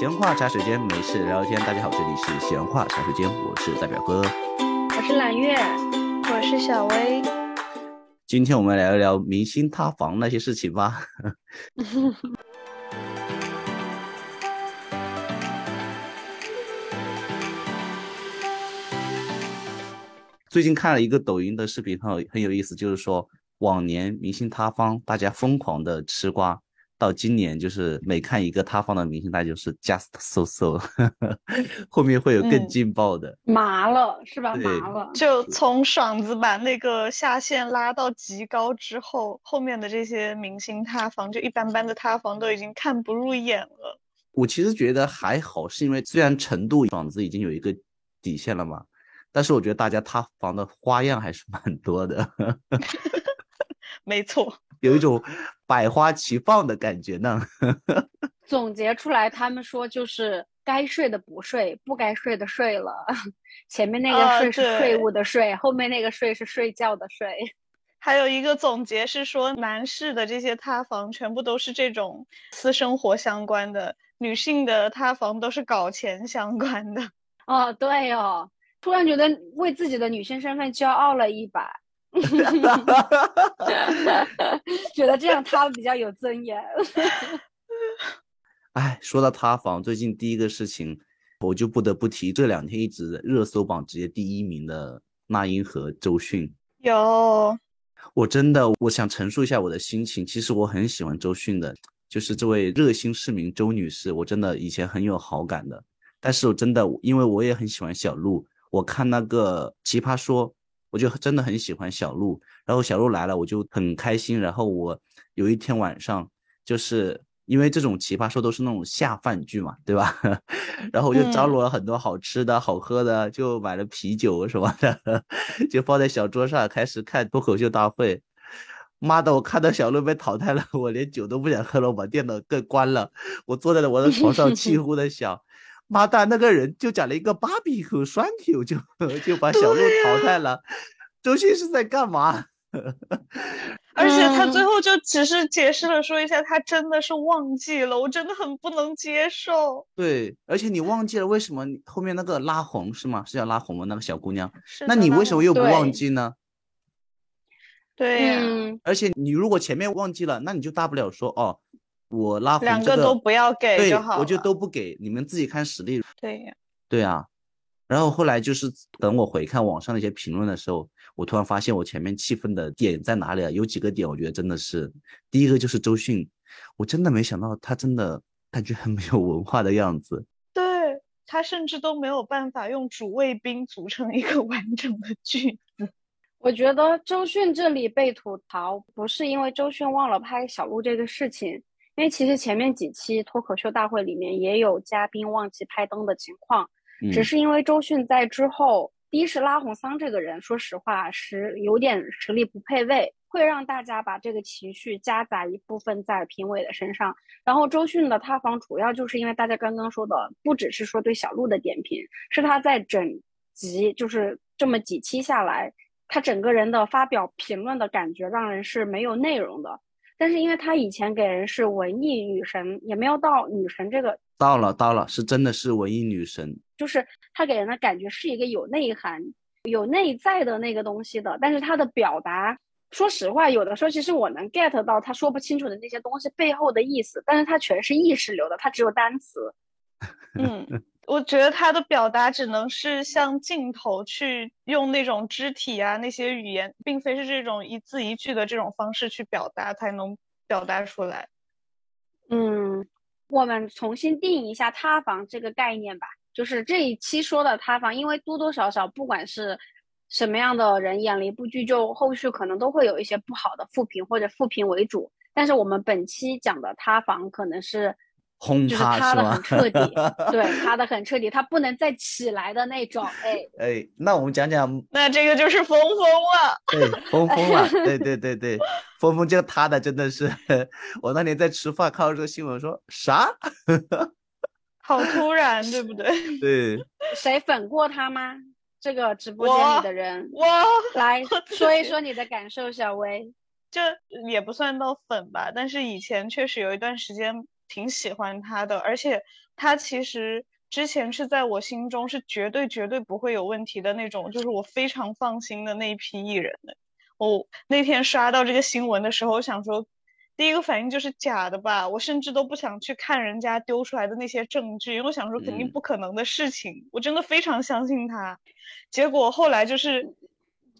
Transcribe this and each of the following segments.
闲话茶水间，没事聊聊天。大家好，这里是闲话茶水间，我是代表哥，我是揽月，我是小薇。今天我们聊一聊明星塌房那些事情吧。最近看了一个抖音的视频，很有很有意思，就是说往年明星塌方，大家疯狂的吃瓜。到今年就是每看一个塌方的明星，那就是 just so so，后面会有更劲爆的，麻了是吧？麻了，就从爽子把那个下限拉到极高之后，后面的这些明星塌房，就一般般的塌房都已经看不入眼了。我其实觉得还好，是因为虽然程度爽子已经有一个底线了嘛，但是我觉得大家塌房的花样还是蛮多的。没错。有一种百花齐放的感觉呢。总结出来，他们说就是该睡的不睡，不该睡的睡了。前面那个睡是税务的税，后面那个睡是睡觉的睡。还有一个总结是说，男士的这些塌房全部都是这种私生活相关的，女性的塌房都是搞钱相关的。哦，对哦，突然觉得为自己的女性身份骄傲了一把。觉得这样塌比较有尊严。哎，说到塌房，最近第一个事情，我就不得不提这两天一直热搜榜直接第一名的那英和周迅。有，我真的我想陈述一下我的心情。其实我很喜欢周迅的，就是这位热心市民周女士，我真的以前很有好感的。但是我真的因为我也很喜欢小鹿，我看那个奇葩说。我就真的很喜欢小鹿，然后小鹿来了，我就很开心。然后我有一天晚上，就是因为这种奇葩说都是那种下饭剧嘛，对吧？然后我就张罗了很多好吃的好喝的，就买了啤酒什么的，就放在小桌上开始看脱口秀大会。妈的，我看到小鹿被淘汰了，我连酒都不想喝了，我把电脑给关了。我坐在了我的床上，气呼的想。妈蛋，那个人就讲了一个芭比和栓球，就 就把小鹿淘汰了。周迅是在干嘛？而且他最后就只是解释了说一下，他真的是忘记了，我真的很不能接受。对，而且你忘记了为什么后面那个拉红是吗？是叫拉红吗？那个小姑娘，是。那你为什么又不忘记呢？对呀。而且你如果前面忘记了，那你就大不了说哦。我拉红两个都不要给就好我就都不给，你们自己看实力。对呀，对啊。然后后来就是等我回看网上那些评论的时候，我突然发现我前面气愤的点在哪里啊？有几个点，我觉得真的是，第一个就是周迅，我真的没想到他真的感觉很没有文化的样子。对他甚至都没有办法用主谓宾组成一个 完整的句子。我觉得周迅这里被吐槽，不是因为周迅忘了拍小鹿这个事情。因为其实前面几期脱口秀大会里面也有嘉宾忘记拍灯的情况，只是因为周迅在之后，第一是拉红桑这个人，说实话实有点实力不配位，会让大家把这个情绪夹杂一部分在评委的身上。然后周迅的塌房主要就是因为大家刚刚说的，不只是说对小鹿的点评，是他在整集就是这么几期下来，他整个人的发表评论的感觉让人是没有内容的。但是因为他以前给人是文艺女神，也没有到女神这个，到了到了，是真的是文艺女神，就是他给人的感觉是一个有内涵、有内在的那个东西的。但是他的表达，说实话，有的时候其实我能 get 到他说不清楚的那些东西背后的意思，但是他全是意识流的，他只有单词。嗯。我觉得他的表达只能是向镜头去用那种肢体啊，那些语言，并非是这种一字一句的这种方式去表达才能表达出来。嗯，我们重新定义一下塌房这个概念吧。就是这一期说的塌房，因为多多少少不管是什么样的人演了一部剧，就后续可能都会有一些不好的负评或者负评为主。但是我们本期讲的塌房可能是。轰塌的很彻底，对，塌的很彻底，他不能再起来的那种。哎哎，那我们讲讲，那这个就是峰峰了。对，峰峰了。对对对对，峰峰就塌的真的是，我那天在吃饭看到这个新闻，说啥？好突然，对不对？对。谁粉过他吗？这个直播间里的人，我来说一说你的感受，小薇。这也不算到粉吧，但是以前确实有一段时间。挺喜欢他的，而且他其实之前是在我心中是绝对绝对不会有问题的那种，就是我非常放心的那一批艺人的。我那天刷到这个新闻的时候，我想说。第一个反应就是假的吧，我甚至都不想去看人家丢出来的那些证据，因为我想说肯定不可能的事情，我真的非常相信他。结果后来就是，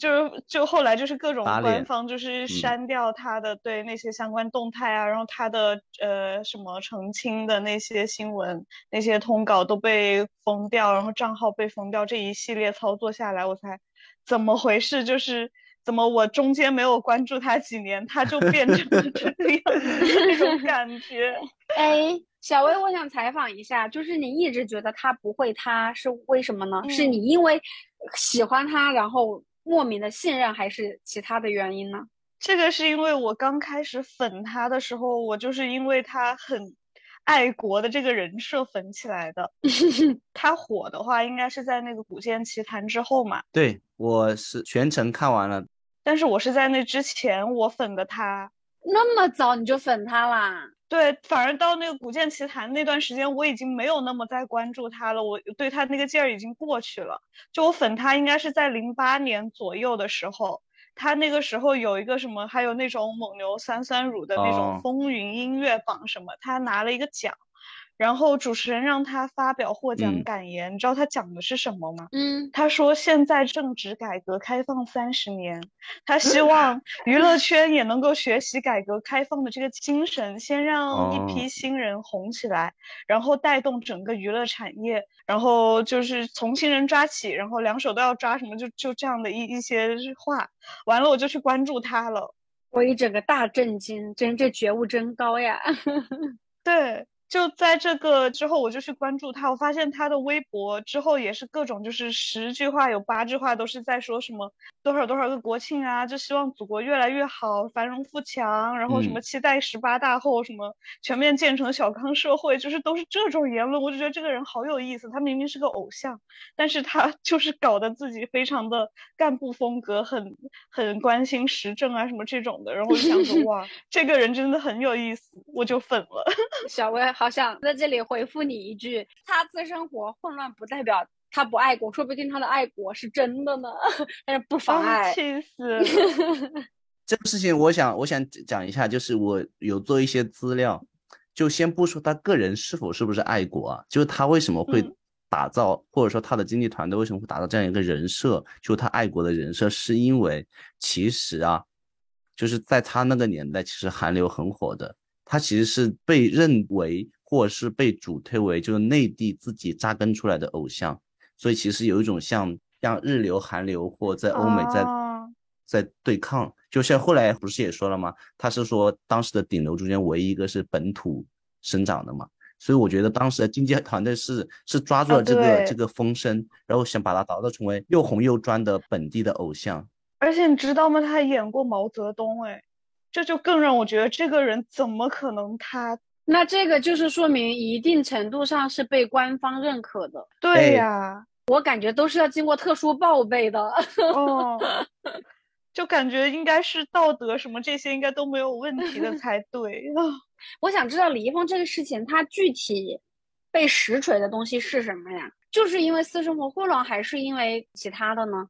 就是就后来就是各种官方就是删掉他的对那些相关动态啊，然后他的呃什么澄清的那些新闻、那些通稿都被封掉，然后账号被封掉，这一系列操作下来，我才怎么回事？就是。怎么我中间没有关注他几年，他就变成了这个样子那种 感觉？哎，小薇，我想采访一下，就是你一直觉得他不会，他是为什么呢？是你因为喜欢他，然后莫名的信任，还是其他的原因呢？这个是因为我刚开始粉他的时候，我就是因为他很爱国的这个人设粉起来的。他火的话，应该是在那个《古剑奇谭》之后嘛？对。我是全程看完了，但是我是在那之前我粉的他，那么早你就粉他啦？对，反而到那个《古剑奇谭》那段时间，我已经没有那么在关注他了，我对他那个劲儿已经过去了。就我粉他应该是在零八年左右的时候，他那个时候有一个什么，还有那种蒙牛酸酸乳的那种风云音乐榜什么，他拿了一个奖。然后主持人让他发表获奖感言，你知道他讲的是什么吗？嗯，他说现在正值改革开放三十年，他希 望娱乐圈也能够学习改革开放的这个精神，先让一批新人红起来，然后带动整个娱乐产业，然后就是从新人抓起，然后两手都要抓，什么就就这样的一一些话。完了我就去关注他了，我一整个大震惊，真这觉悟真高呀！对。就在这个之后，我就去关注他，我发现他的微博之后也是各种，就是十句话有八句话都是在说什么多少多少个国庆啊，就希望祖国越来越好，繁荣富强，然后什么期待十八大后什么全面建成小康社会，就是都是这种言论，我就觉得这个人好有意思。他明明是个偶像，但是他 就是搞得自己非常的干部风格，很很关心时政啊什么这种的，然后我就想说 哇，这个人真的很有意思，我就粉了。小薇。好想在这里回复你一句：他私生活混乱不代表他不爱国，说不定他的爱国是真的呢。但是不妨碍。气死！这个事情，我想我想讲一下，就是我有做一些资料，就先不说他个人是否是不是爱国啊，就是他为什么会打造，或者说他的经纪团队为什么会打造这样一个人设，就他爱国的人设，是因为其实啊，就是在他那个年代，其实韩流很火的。他其实是被认为，或是被主推为就是内地自己扎根出来的偶像，所以其实有一种像像日流、韩流或在欧美在在对抗。就像后来不是也说了吗？他是说当时的顶流中间唯一一个是本土生长的嘛，所以我觉得当时的经纪团队是是抓住了这个这个风声，然后想把他打造成为又红又专的本地的偶像。而且你知道吗？他还演过毛泽东，哎。这就更让我觉得这个人怎么可能他？那这个就是说明一定程度上是被官方认可的。对呀，我感觉都是要经过特殊报备的。哦，就感觉应该是道德什么这些应该都没有问题的才对。我想知道李易峰这个事情，他具体被实锤的东西是什么呀？就是因为私生活混乱，还是因为其他的呢？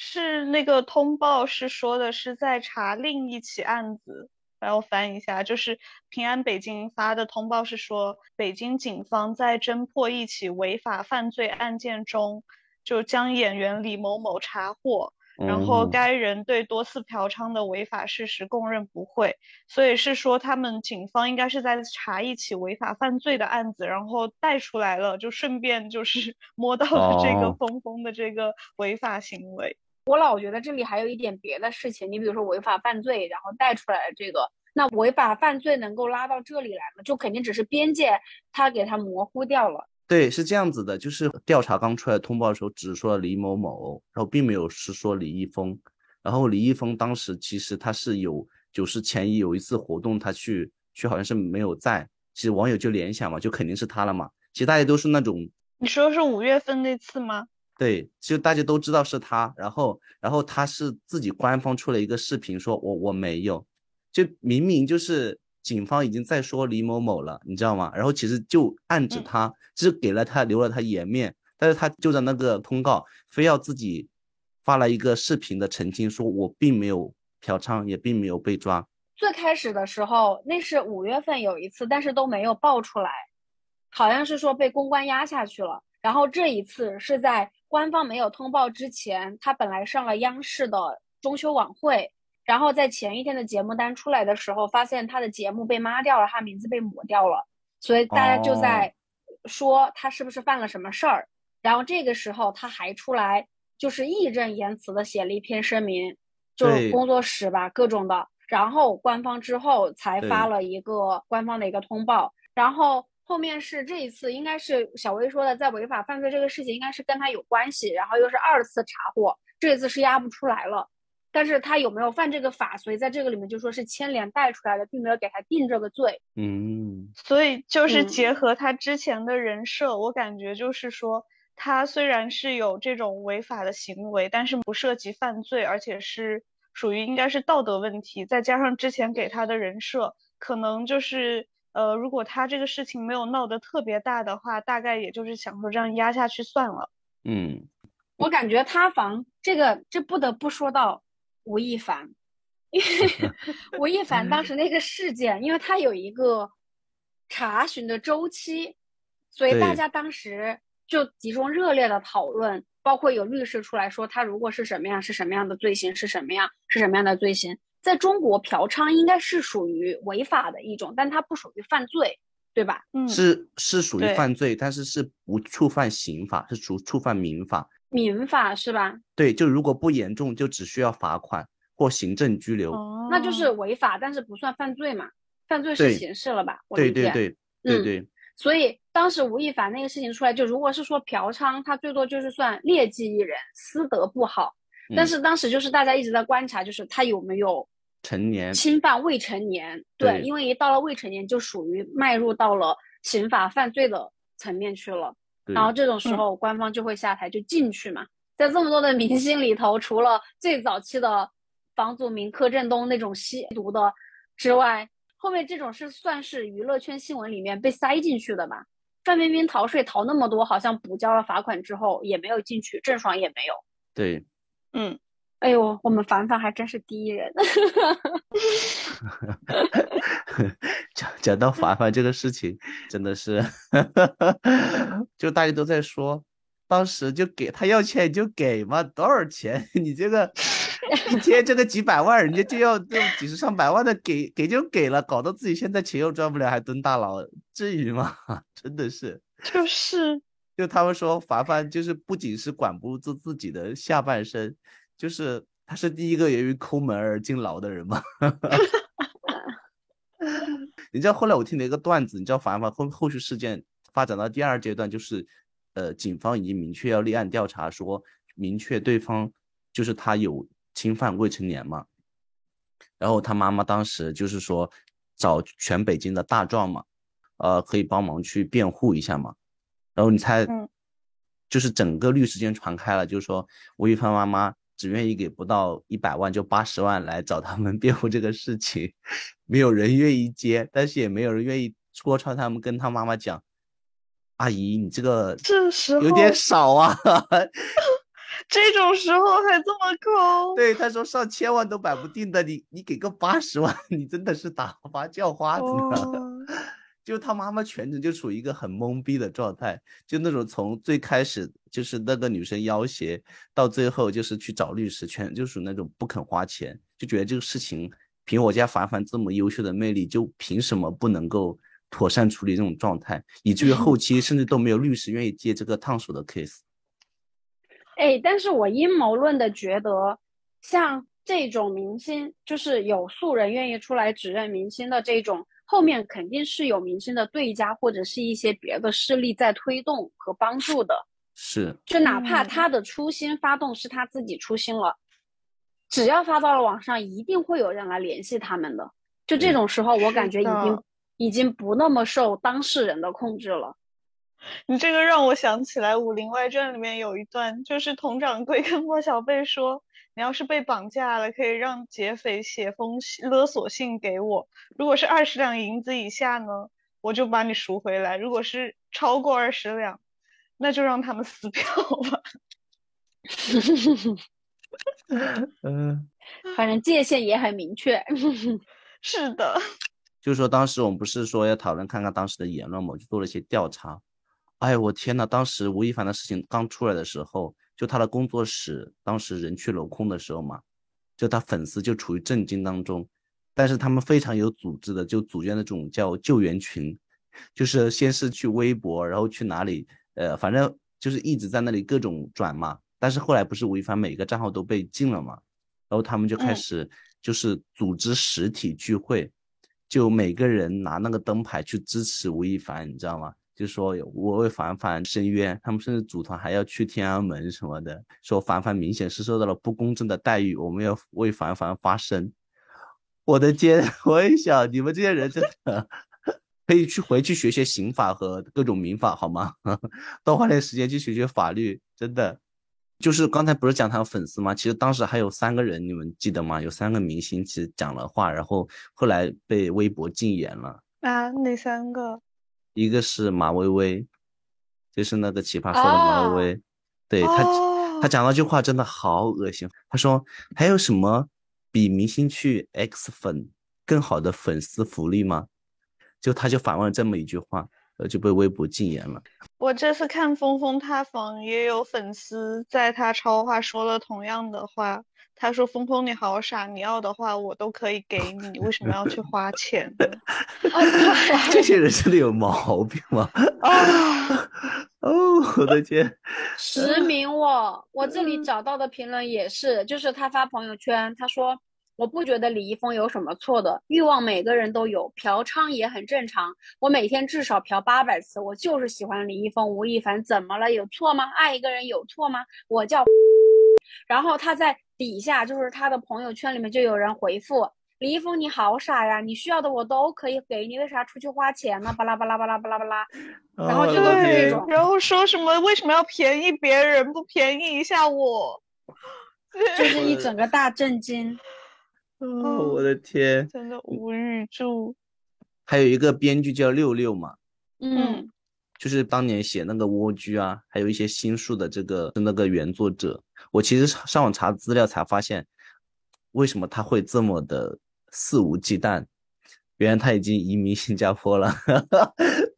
是那个通报是说的是在查另一起案子，然后翻一下，就是平安北京发的通报是说，北京警方在侦破一起违法犯罪案件中，就将演员李某某查获，然后该人对多次嫖娼的违法事实供认不讳，所以是说他们警方应该是在查一起违法犯罪的案子，然后带出来了，就顺便就是 摸到了这个峰峰的这个违法行为。我老觉得这里还有一点别的事情，你比如说违法犯罪，然后带出来这个，那违法犯罪能够拉到这里来吗？就肯定只是边界，他给他模糊掉了。对，是这样子的，就是调查刚出来通报的时候，只说李某某，然后并没有是说李易峰。然后李易峰当时其实他是有，就是前一有一次活动，他去去好像是没有在，其实网友就联想嘛，就肯定是他了嘛。其实大家都是那种，你说是五月份那次吗？对，其实大家都知道是他，然后，然后他是自己官方出了一个视频，说我我没有，就明明就是警方已经在说李某某了，你知道吗？然后其实就暗指他，只是给了他留了他颜面，但是他就在那个通告非要自己发了一个视频的澄清，说我并没有嫖娼，也并没有被抓。最开始的时候，那是五月份有一次，但是都没有爆出来，好像是说被公关压下去了。然后这一次是在官方没有通报之前，他本来上了央视的中秋晚会。然后在前一天的节目单出来的时候，发现他的节目被抹掉了，他名字被抹掉了，所以大家就在说他是不是犯了什么事儿。然后这个时候他还出来就是义正言辞的写了一篇声明，就是工作室吧各种的。然后官方之后才发了一个官方的一个通报。然后后面是这一次应该是小薇说的，在违法犯罪这个事情应该是跟他有关系，然后又是二次查获，这一次是压不出来了。但是他有没有犯这个法？所以在这个里面就说是牵连带出来的，并没有给他定这个罪。嗯，所以就是结合他之前的人设，我感觉就是说，他虽然是有这种违法的行为，但是不涉及犯罪，而且是属于应该是道德问题。再加上之前给他的人设，可能就是呃，如果他这个事情没有闹得特别大的话，大概也就是想说这样压下去算了。嗯，我感觉塌房这个，这不得不说到。吴亦凡，因为 吴亦凡当时那个事件，因为他有一个查询的周期，所以大家当时就集中热烈的讨论，包括有律师出来说，他如果是什么样，是什么样的罪行，是什么样，是什么样的罪行，在中国嫖娼应该是属于违法的一种，但它不属于犯罪，对吧？嗯，是是属于犯罪，但是是不触犯刑法，是触触犯民法。民法是吧？对，就如果不严重，就只需要罚款或行政拘留，那就是违法，但是不算犯罪嘛？犯罪是刑事了吧？对对对对对。所以当时吴亦凡那个事情出来，就如果是说嫖娼，他最多就是算劣迹艺人，私德不好。但是当时就是大家一直在观察，就是他有没有成年侵犯未成年？对，因为一到了未成年，就属于迈入到了刑法犯罪的层面去了。然后这种时候，官方就会下台，就进去嘛。在这么多的明星里头，除了最早期的房祖名、柯震东那种吸毒的之外，后面这种是算是娱乐圈新闻里面被塞进去的吧？范冰冰逃税逃那么多，好像补交了罚款之后也没有进去，郑爽也没有。对，嗯。哎呦，我们凡凡还真是第一人。讲讲到凡凡这个事情，真的是，就大家都在说，当时就给他要钱你就给嘛，多少钱？你这个一天挣个几百万，人家就要这几十上百万的给给就给了，搞得自己现在钱又赚不了，还蹲大牢，至于吗？真的是，就是，就他们说凡凡就是不仅是管不住自己的下半身。就是他是第一个由于抠门而进牢的人吗？你知道后来我听了一个段子，你知道凡凡后后续事件发展到第二阶段，就是呃警方已经明确要立案调查，说明确对方就是他有侵犯未成年嘛。然后他妈妈当时就是说找全北京的大壮嘛，呃可以帮忙去辩护一下嘛。然后你猜，就是整个律师间传开了，就是说吴亦凡妈妈。只愿意给不到一百万就八十万来找他们辩护这个事情，没有人愿意接，但是也没有人愿意戳穿他们，跟他妈妈讲：“阿姨，你这个这时候有点少啊。”这种时候还这么抠？对，他说上千万都摆不定的，你你给个八十万，你真的是打发叫花子呢。就他妈妈全程就处于一个很懵逼的状态，就那种从最开始就是那个女生要挟，到最后就是去找律师，全就属于那种不肯花钱，就觉得这个事情凭我家凡凡这么优秀的魅力，就凭什么不能够妥善处理这种状态，以至于后期甚至都没有律师愿意接这个烫手的 case。哎，但是我阴谋论的觉得，像这种明星，就是有素人愿意出来指认明星的这种。后面肯定是有明星的对家或者是一些别的势力在推动和帮助的，是，就哪怕他的初心发动是他自己初心了，只要发到了网上，一定会有人来联系他们的。就这种时候，我感觉已经已经不那么受当事人的控制了。你这个让我想起来《武林外传》里面有一段，就是佟掌柜跟莫小贝说：“你要是被绑架了，可以让劫匪写封勒索信给我。如果是二十两银子以下呢，我就把你赎回来；如果是超过二十两，那就让他们撕票吧。”嗯，反正界限也很明确。是的，就是说当时我们不是说要讨论看看当时的言论嘛，就做了一些调查。哎我天呐！当时吴亦凡的事情刚出来的时候，就他的工作室当时人去楼空的时候嘛，就他粉丝就处于震惊当中。但是他们非常有组织的，就组建那种叫救援群，就是先是去微博，然后去哪里，呃，反正就是一直在那里各种转嘛。但是后来不是吴亦凡每个账号都被禁了嘛，然后他们就开始就是组织实体聚会，就每个人拿那个灯牌去支持吴亦凡，你知道吗？就说我为凡凡申冤，他们甚至组团还要去天安门什么的，说凡凡明显是受到了不公正的待遇，我们要为凡凡发声。我的天，我一想，你们这些人真的可以去回去学学刑法和各种民法好吗？多花点时间去学学法律，真的。就是刚才不是讲他粉丝吗？其实当时还有三个人，你们记得吗？有三个明星其实讲了话，然后后来被微博禁言了。啊，哪三个？一个是马薇薇，就是那个奇葩说的马薇薇，对他，他讲那句话真的好恶心。他说：“还有什么比明星去 X 粉更好的粉丝福利吗？”就他就反问了这么一句话，呃，就被微博禁言了。我这次看《峰峰塌房》，也有粉丝在他超话说了同样的话。他说：“峰峰你好傻，你要的话我都可以给你，为什么要去花钱？” 这些人真的有毛病吗？啊！哦，我的天！实名我，我这里找到的评论也是，就是他发朋友圈，他说：“我不觉得李易峰有什么错的，欲望每个人都有，嫖娼也很正常。我每天至少嫖八百次，我就是喜欢李易峰、吴亦凡，怎么了？有错吗？爱一个人有错吗？我叫…… 然后他在。”底下就是他的朋友圈里面就有人回复李易峰你好傻呀，你需要的我都可以给你，为啥出去花钱呢？巴拉巴拉巴拉巴拉巴拉，然后就都是这种，然后说什么为什么要便宜别人不便宜一下我，就是一整个大震惊。哦，我的天，真的无语住。还有一个编剧叫六六嘛，嗯，就是当年写那个蜗居啊，还有一些新书的这个那个原作者。我其实上网查资料才发现，为什么他会这么的肆无忌惮？原来他已经移民新加坡了。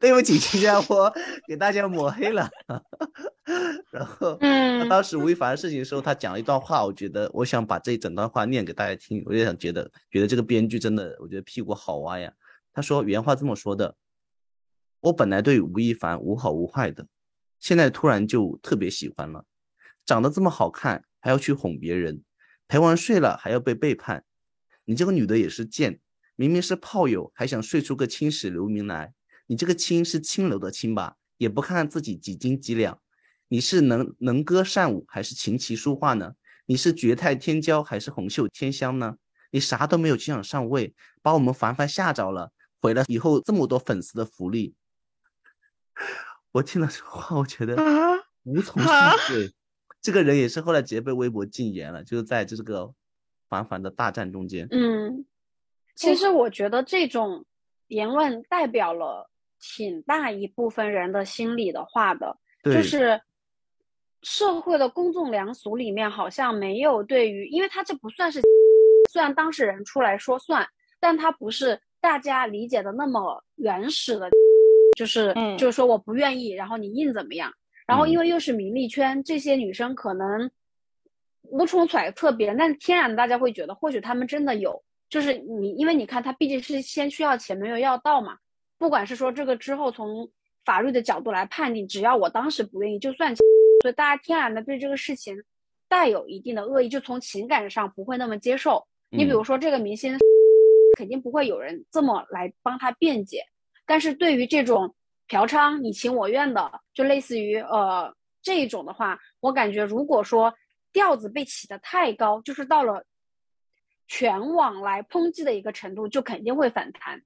对不起，新加坡，给大家抹黑了。然后，嗯，当时吴亦凡的事情的时候，他讲了一段话，我觉得我想把这一整段话念给大家听。我就想觉得，觉得这个编剧真的，我觉得屁股好歪呀。他说原话这么说的：我本来对吴亦凡无好无坏的，现在突然就特别喜欢了。长得这么好看，还要去哄别人，陪完睡了还要被背叛，你这个女的也是贱，明明是炮友，还想睡出个青史留名来。你这个青是青楼的青吧？也不看看自己几斤几两。你是能能歌善舞，还是琴棋书画呢？你是绝代天骄，还是红袖添香呢？你啥都没有就想上位，把我们凡凡吓着了，毁了以后这么多粉丝的福利。我听了这话，我觉得无从下嘴。这个人也是后来直接被微博禁言了，就是在这个凡凡的大战中间。嗯，其实我觉得这种言论代表了挺大一部分人的心理的话的，就是社会的公众良俗里面好像没有对于，因为他这不算是，虽然当事人出来说算，但他不是大家理解的那么原始的，就是就是说我不愿意，然后你硬怎么样。然后，因为又是名利圈，这些女生可能无从揣测别人，但天然大家会觉得，或许他们真的有。就是你，因为你看，他毕竟是先需要钱，没有要到嘛。不管是说这个之后从法律的角度来判定，只要我当时不愿意，就算。所以大家天然的对这个事情带有一定的恶意，就从情感上不会那么接受。你比如说这个明星，肯定不会有人这么来帮他辩解。但是对于这种，嫖娼你情我愿的，就类似于呃这一种的话，我感觉如果说调子被起的太高，就是到了全网来抨击的一个程度，就肯定会反弹，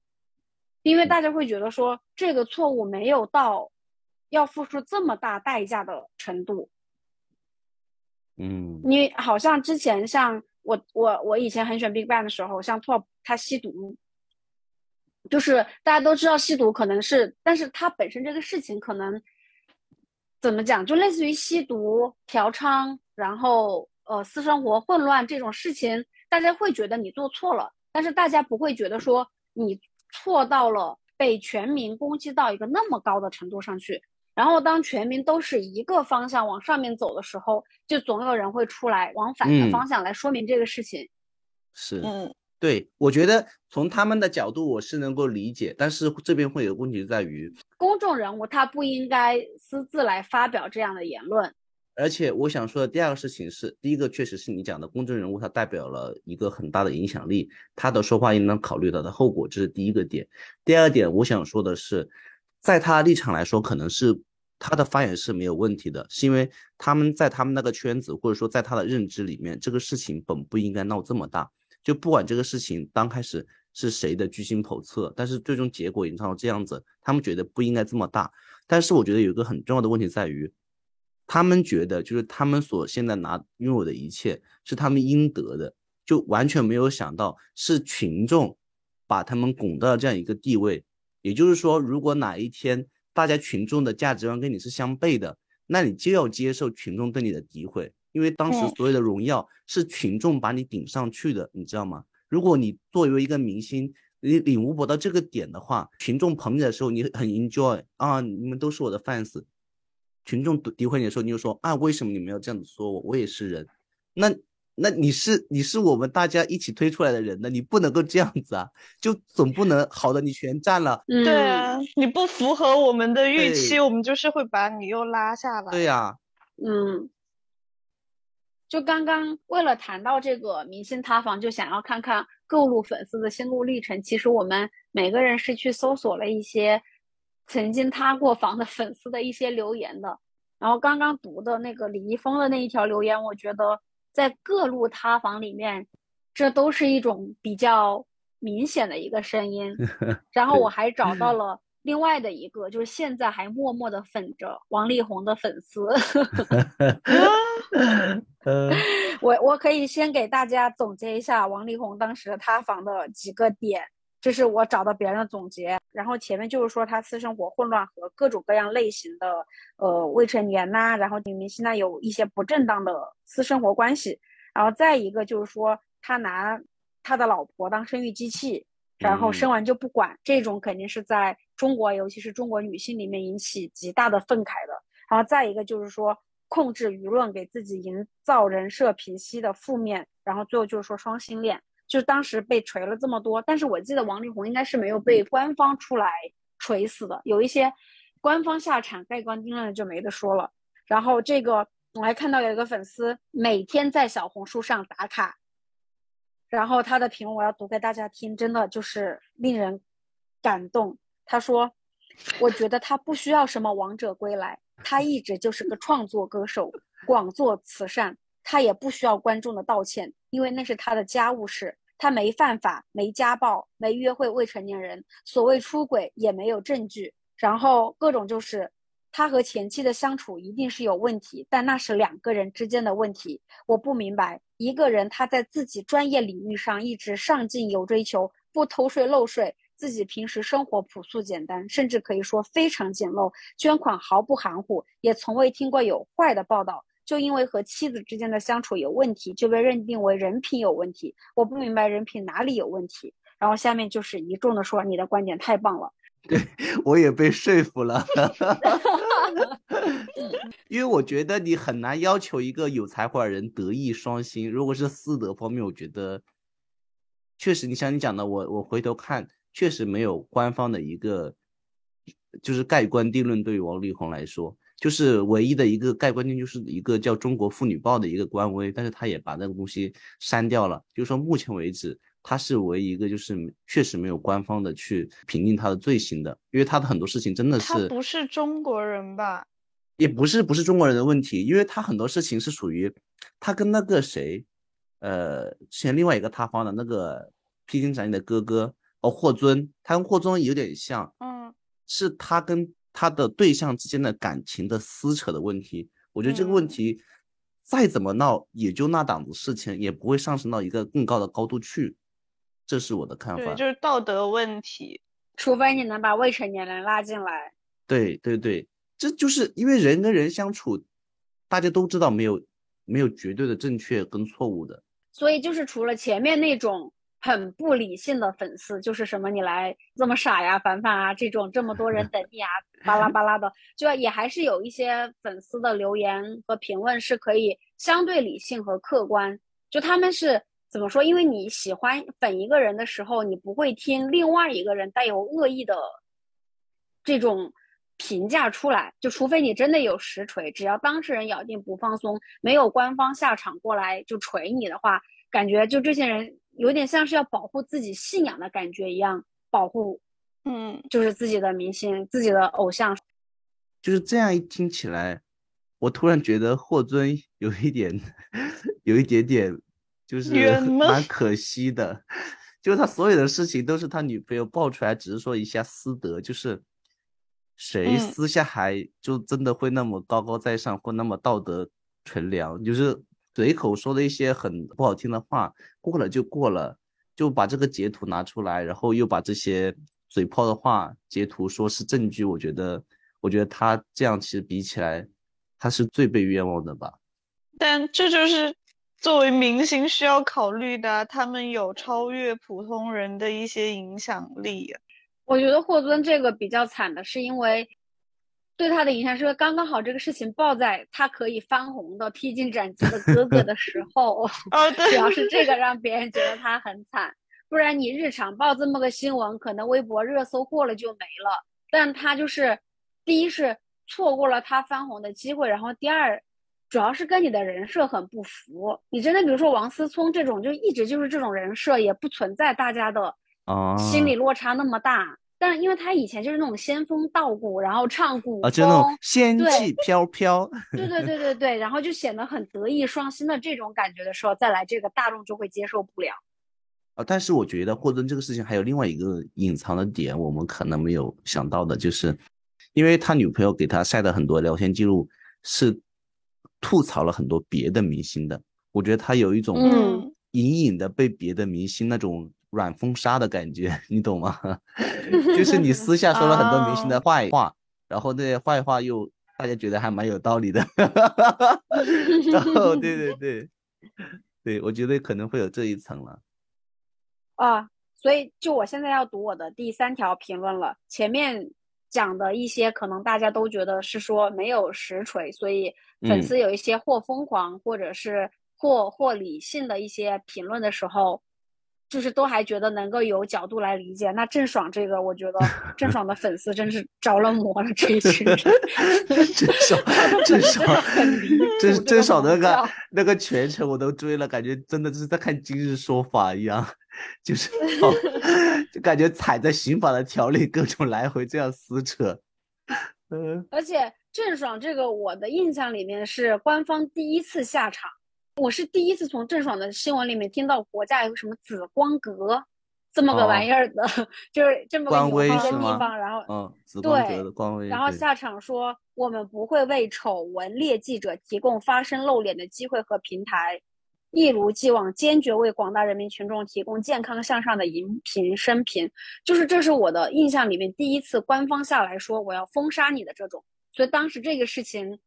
因为大家会觉得说这个错误没有到要付出这么大代价的程度。嗯，你好像之前像我我我以前很喜欢 BigBang 的时候，像 Top 他吸毒，就是大家都知道吸毒可能是，但是他本身这个事情可能怎么讲，就类似于吸毒、嫖娼，然后呃私生活混乱这种事情，大家会觉得你做错了，但是大家不会觉得说你错到了被全民攻击到一个那么高的程度上去。然后当全民都是一个方向往上面走的时候，就总有人会出来往反的方向来说明这个事情。是，嗯，对，我觉得从他们的角度我是能够理解，但是这边会有问题在于，公众人物他不应该私自来发表这样的言论。而且我想说的第二个事情是，第一个确实是你讲的公众人物，他代表了一个很大的影响力，他的说话应当考虑到的后果，这是第一个点。第二点，我想说的是。在他立场来说，可能是他的发言是没有问题的，是因为他们在他们那个圈子，或者说在他的认知里面，这个事情本不应该闹这么大。就不管这个事情刚开始是谁的居心叵测，但是最终结果演成了这样子，他们觉得不应该这么大。但是我觉得有一个很重要的问题在于，他们觉得就是他们所现在拿拥有的一切是他们应得的，就完全没有想到是群众把他们拱到了这样一个地位。也就是说，如果哪一天大家群众的价值观跟你是相悖的，那你就要接受群众对你的诋毁，因为当时所有的荣耀是群众把你顶上去的，你知道吗？如果你作为一个明星，你领悟不到这个点的话，群众捧你的时候，你很 enjoy 啊，你们都是我的 fans。群众诋毁你的时候，你就说啊，为什么你们要这样子说我？我也是人，那。那你是你是我们大家一起推出来的人呢，你不能够这样子啊，就总不能好的你全占了。对啊，你不符合我们的预期，我们就是会把你又拉下来。对呀，嗯，就刚刚为了谈到这个明星塌房，就想要看看各路粉丝的心路历程。其实我们每个人是去搜索了一些曾经塌过房的粉丝的一些留言的，然后刚刚读的那个李易峰的那一条留言，我觉得。在各路塌房里面，这都是一种比较明显的一个声音。然后我还找到 了另外的一个，就是现在还默默的粉着王力宏的粉丝。我我可以先给大家总结一下王力宏当时塌房的几个点，这是我找到别人的总结。然后前面就是说他私生活混乱和各种各样类型的呃未成年呐，然后女明星呢有一些不正当的私生活关系，然后再一个就是说他拿他的老婆当生育机器，然后生完就不管，这种肯定是在中国，尤其是中国女性里面引起极大的愤慨的。然后再一个就是说控制舆论，给自己营造人设平息的负面，然后最后就是说双性恋。就当时被锤了这么多，但是我记得王力宏应该是没有被官方出来锤死的，有一些官方下场盖棺定论的就没得说了。然后这个我还看到有一个粉丝每天在小红书上打卡，然后他的评论我要读给大家听，真的就是令人感动。他说：“我觉得他不需要什么王者归来，他一直就是个创作歌手，广做慈善。”他也不需要观众的道歉，因为那是他的家务事。他没犯法，没家暴，没约会未成年人，所谓出轨也没有证据。然后各种就是，他和前妻的相处一定是有问题，但那是两个人之间的问题。我不明白，一个人他在自己专业领域上一直上进有追求，不偷税漏税，自己平时生活朴素简单，甚至可以说非常简陋，捐款毫不含糊，也从未听过有坏的报道。就因为和妻子之间的相处有问题，就被认定为人品有问题。我不明白人品哪里有问题。然后下面就是一众的说你的观点太棒了，对我也被说服了。因为我觉得你很难要求一个有才华的人德艺双馨。如果是私德方面，我觉得确实，你像你讲的，我我回头看，确实没有官方的一个就是盖棺定论。对于王力宏来说。就是唯一的一个盖棺定，就是一个叫《中国妇女报》的一个官微，但是他也把那个东西删掉了。就是说，目前为止，他是唯一一个就是确实没有官方的去评定他的罪行的，因为他的很多事情真的是他不是中国人吧？也不是不是中国人的问题，因为他很多事情是属于他跟那个谁，呃，之前另外一个塌方的那个披荆斩棘的哥哥哦，霍尊，他跟霍尊有点像，嗯，是他跟。他的对象之间的感情的撕扯的问题。我觉得这个问嗯题再怎么闹，也就那档子事情，也不会上升到一个更高的高度去。这是我的看对，法。就是道德问题。除非你能把未成年人拉进来。对对对，这就是因为人跟人相处，大家都知道没有没有绝对的正确跟错误的。所以就是除了前面那种很不理性的粉丝，就是什么你来这么傻呀、凡凡啊这种，这么多人 等你啊，巴拉巴拉的，就也还是有一些粉丝的留言和评论是可以相对理性和客观。就他们是怎么说？因为你喜欢粉一个人的时候，你不会听另外一个人带有恶意的这种评价出来，就除非你真的有实锤，只要当事人咬定不放松，没有官方下场过来就锤你的话，感觉就这些人有点像是要保护自己信仰的感觉一样，保护嗯，就是自己的明星、自己的偶像。就是这样一听起来，我突然觉得霍尊有一点，有一点点，就是蛮可惜的。就是他所有的事情都是他女朋友爆出来，只是说一下私德，就是谁嗯私下还就真的会那么高高在上，或那么道德纯良，就是随口说的一些很不好听的话，过了就过了，就把这个截图拿出来，然后又把这些嘴炮的话截图说是证据，我觉得，我觉得他这样其实比起来，他是最被冤枉的吧。但这就是作为明星需要考虑的啊，他们有超越普通人的一些影响力啊。我觉得霍尊这个比较惨的是，因为对他的影响是刚刚好这个事情报在他可以翻红的披荆斩棘的哥哥的时候，哦，对，主要是这个让别人觉得他很惨，不然你日常报这么个新闻，可能微博热搜过了就没了。但他就是第一是错过了他翻红的机会，然后第二主要是跟你的人设很不符。你真的比如说王思聪这种，就一直就是这种人设，也不存在大家的啊，心理落差那么大。但是因为他以前就是那种仙风道骨，然后唱古啊，就那种风，仙气飘飘。对对对对 对，然后就显得很德艺双馨的这种感觉的时候，再来这个大众就会接受不了。啊，但是我觉得霍尊这个事情还有另外一个隐藏的点，我们可能没有想到的，就是因为他女朋友给他晒的很多聊天记录是吐槽了很多别的明星的，我觉得他有一种嗯隐隐的被别的明星那种软封杀的感觉，你懂吗？就是你私下说了很多明星的坏话，然后那些坏话又大家觉得还蛮有道理的，然后对对 对对，我觉得可能会有这一层了。啊，所以就我现在要读我的第三条评论了。前面讲的一些可能大家都觉得是说没有实锤，所以粉嗯丝有一些或疯狂或者是或或理性的一些评论的时候，就是都还觉得能够有角度来理解。那郑爽这个，我觉得 郑爽的粉丝真是着了魔了，这一群人 郑爽，郑爽郑郑爽那个那个全程我都追了，感觉真的就是在看今日说法一样，就是 好就感觉踩着刑法的条例，各种来回这样撕扯。嗯，而且郑爽这个，我的印象里面是官方第一次下场，我是第一次从郑爽的新闻里面听到国家有什么紫光阁这么个哦。玩意儿的，就是这么个官有号的微是吗地方，然后？嗯，紫光对阁的官微，然后下场说我们不会为丑闻劣记者提供发声露脸的机会和平台，一如既往坚决为广大人民群众提供健康向上的荧屏声频。就是这是我的印象里面第一次官方下来说我要封杀你的这种，所以当时这个事情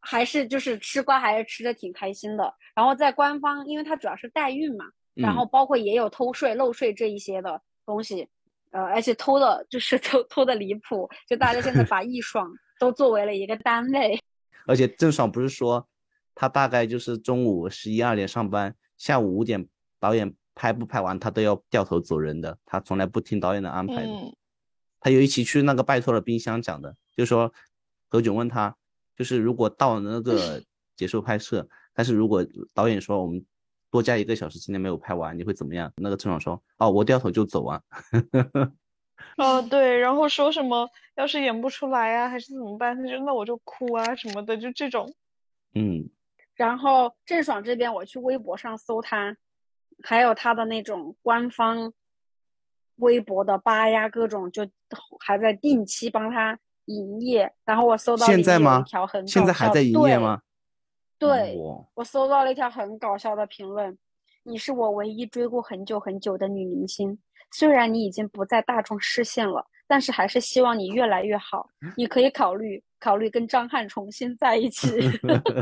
还是就是吃瓜还是吃的挺开心的。然后在官方，因为它主要是代孕嘛，然后嗯包括也有偷税漏税这一些的东西，呃，而且偷的就是偷偷的离谱，就大家现在把易爽 都作为了一个单位。而且郑爽不是说，她大概就是中午十一二点上班，下午五点导演拍不拍完，她都要掉头走人的，她从来不听导演的安排的。嗯他有一期去那个拜托了冰箱讲的，就说何炅问他，就是如果到了那个结束拍摄，但是如果导演说我们多加一个小时，今天没有拍完，你会怎么样？那个郑爽说，哦，我掉头就走啊。哦，对，然后说什么要是演不出来啊，还是怎么办？他就那我就哭啊什么的，就这种。嗯，然后郑爽这边，我去微博上搜他，还有他的那种官方微博的吧呀，各种就还在定期帮她营业，然后我搜到现在吗有一条很搞笑现在还在营业吗？对，对我搜到了一条很搞笑的评论：“你是我唯一追过很久很久的女明星，虽然你已经不在大众视线了，但是还是希望你越来越好。你可以考虑考虑跟张翰重新在一起，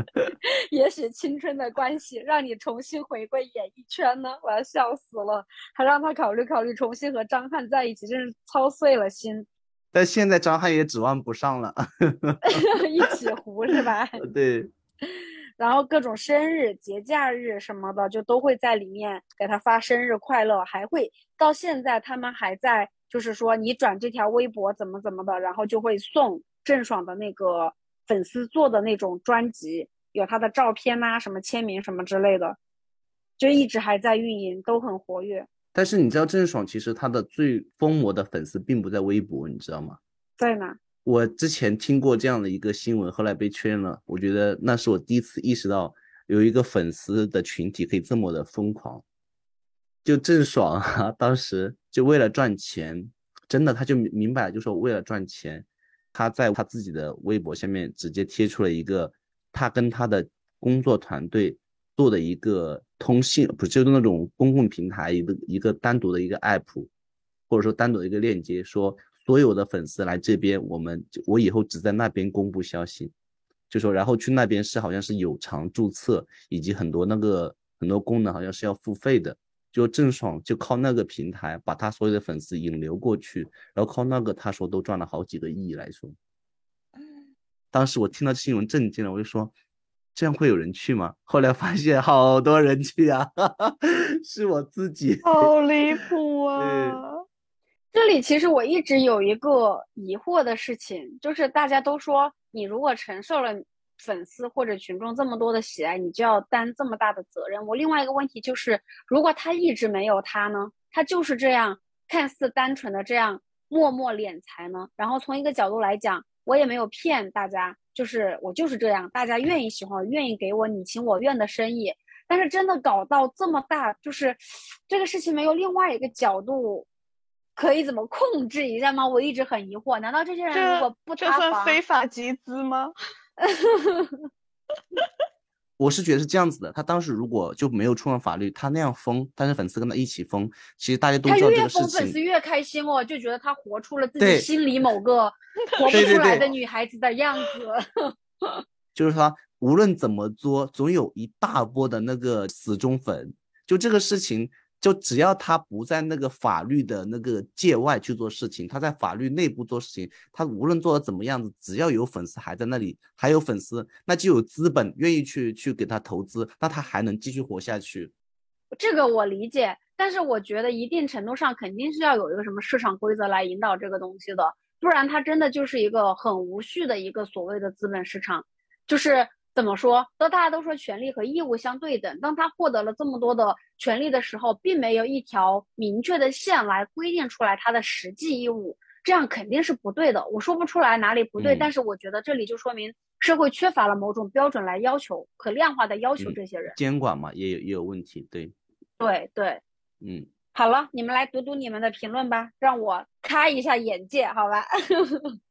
也许青春的关系让你重新回归演艺圈呢。”我要笑死了，还让他考虑考虑重新和张翰在一起，真是操碎了心，但现在张翰也指望不上了。一起糊是吧？对，然后各种生日、节假日什么的，就都会在里面给他发生日快乐，还会到现在他们还在，就是说你转这条微博怎么怎么的，然后就会送郑爽的那个粉丝做的那种专辑，有他的照片呐、什么签名什么之类的，就一直还在运营，都很活跃。但是你知道郑爽其实她的最疯魔的粉丝并不在微博，你知道吗？在哪？我之前听过这样的一个新闻，后来被确认了。我觉得那是我第一次意识到有一个粉丝的群体可以这么的疯狂。就郑爽啊，当时就为了赚钱，真的他就明明白，就说为了赚钱，他在他自己的微博下面直接贴出了一个他跟他的工作团队做的一个通信，不是就是那种公共平台一个一个单独的一个 app，或者说单独的一个链接，说所有的粉丝来这边，我们我以后只在那边公布消息，就说然后去那边是好像是有偿注册，以及很多那个很多功能好像是要付费的。就郑爽就靠那个平台把他所有的粉丝引流过去，然后靠那个他说都赚了好几个亿来说。当时我听到新闻震惊了，我就说这样会有人去吗？后来发现好多人去啊，是我自己。好离谱 啊！这里其实我一直有一个疑惑的事情，就是大家都说你如果承受了粉丝或者群众这么多的喜爱，你就要担这么大的责任。我另外一个问题就是，如果他一直没有他呢？他就是这样看似单纯的这样默默敛财呢？然后从一个角度来讲，我也没有骗大家，就是我就是这样，大家愿意喜欢我，愿意给我你情我愿的生意。但是真的搞到这么大，就是这个事情没有另外一个角度可以怎么控制一下吗？我一直很疑惑，难道这些人如果不塌这算房，非法集资吗？我是觉得是这样子的，他当时如果就没有触犯法律，他那样疯，但是粉丝跟他一起疯，其实大家都他知道这个事越疯，粉丝。越开心哦，就觉得他活出了自己心里某个 活不出来的女孩子的样子。就是他无论怎么作，总有一大波的那个死忠粉。就这个事情，就只要他不在那个法律的那个界外去做事情，他在法律内部做事情，他无论做的怎么样子，只要有粉丝还在那里，还有粉丝，那就有资本愿意去去给他投资，那他还能继续活下去。这个我理解，但是我觉得一定程度上肯定是要有一个什么市场规则来引导这个东西的，不然它真的就是一个很无序的一个所谓的资本市场。就是怎么说，当大家都说权利和义务相对等，当他获得了这么多的权利的时候，并没有一条明确的线来规定出来他的实际义务，这样肯定是不对的。我说不出来哪里不对，嗯但是我觉得这里就说明社会缺乏了某种标准来要求可量化的要求嗯这些人。监管嘛，也有也有问题。对，对对。嗯，好了，你们来读读你们的评论吧，让我开一下眼界，好吧？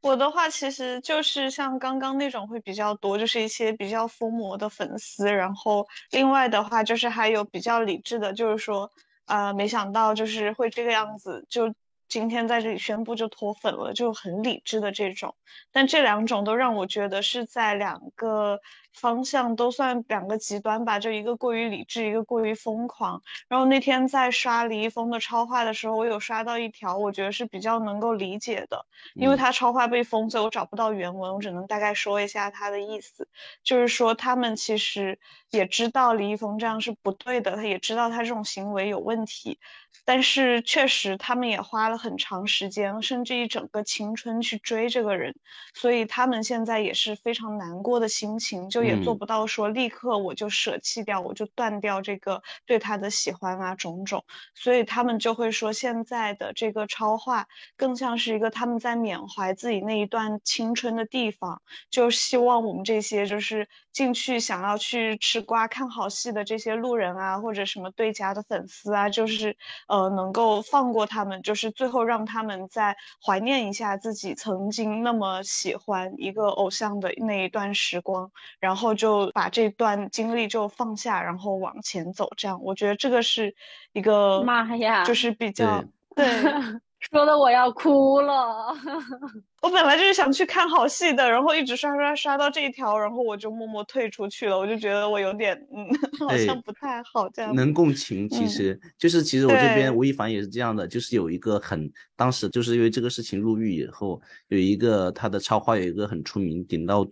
我的话其实就是像刚刚那种会比较多，就是一些比较疯魔的粉丝，然后另外的话就是还有比较理智的，就是说，啊，没想到就是会这个样子，就今天在这里宣布就脱粉了，就很理智的这种。但这两种都让我觉得是在两个方向都算两个极端吧，就一个过于理智，一个过于疯狂。然后那天在刷李易峰的超话的时候，我有刷到一条，我觉得是比较能够理解的。因为嗯他超话被封，所以我找不到原文，我只能大概说一下他的意思，就是说他们其实也知道李易峰这样是不对的，他也知道他这种行为有问题，但是确实他们也花了很长时间，甚至一整个青春去追这个人，所以他们现在也是非常难过的心情，就也做嗯。不到说立刻我就舍弃掉，我就断掉这个对他的喜欢啊种种，所以他们就会说现在的这个超话更像是一个他们在缅怀自己那一段青春的地方，就希望我们这些就是进去想要去吃瓜看好戏的这些路人啊，或者什么对家的粉丝啊，就是呃能够放过他们，就是最后让他们再怀念一下自己曾经那么喜欢一个偶像的那一段时光，然后就把这段经历就放下，然后往前走。这样，我觉得这个是一个妈呀就是比较对。说的我要哭了。我本来就是想去看好戏的，然后一直刷刷刷到这一条，然后我就默默退出去了。我就觉得我有点嗯，好像不太好这样。能共情，其嗯实就是其实我这边吴亦凡也是这样的，就是有一个很当时就是因为这个事情入狱以后，有一个他的超话有一个很出名，顶到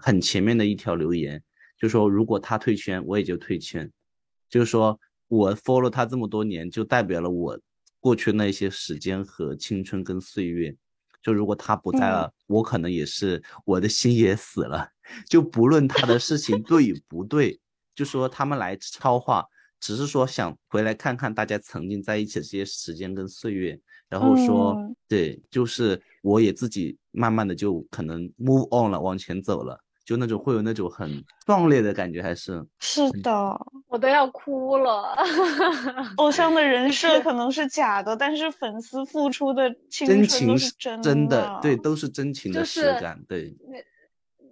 很前面的一条留言，就说如果他退圈，我也就退圈，就是说我 follow 他这么多年，就代表了我过去那些时间和青春跟岁月。就如果他不在嗯了，我可能也是我的心也死了。就不论他的事情对与不对，就说他们来超话，只是说想回来看看大家曾经在一起的这些时间跟岁月，然后说、嗯对，就是我也自己慢慢的就可能 move on 了，往前走了，就那种会有那种很壮烈的感觉，还是。是的，我都要哭了。偶像的人设可能是假的，但是粉丝付出的真情是是真真的，对，都是真情的就是实感，对，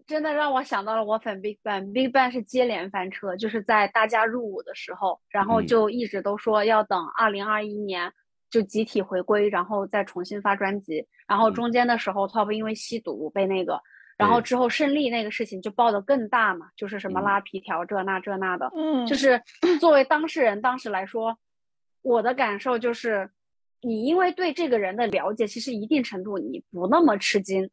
真的让我想到了我粉 Big Bang，Big Bang 是接连翻车，就是在大家入伍的时候，然后嗯。就一直都说要等二零二一年就集体回归，然后再重新发专辑。然后嗯中间的时候，TOP 因为吸毒被那个，然后之后胜利那个事情就爆得更大嘛，就是什么嗯拉皮条这那这那的。嗯，就是作为当事人，当时来说，我的感受就是，你因为对这个人的了解，其实一定程度你不那么吃惊。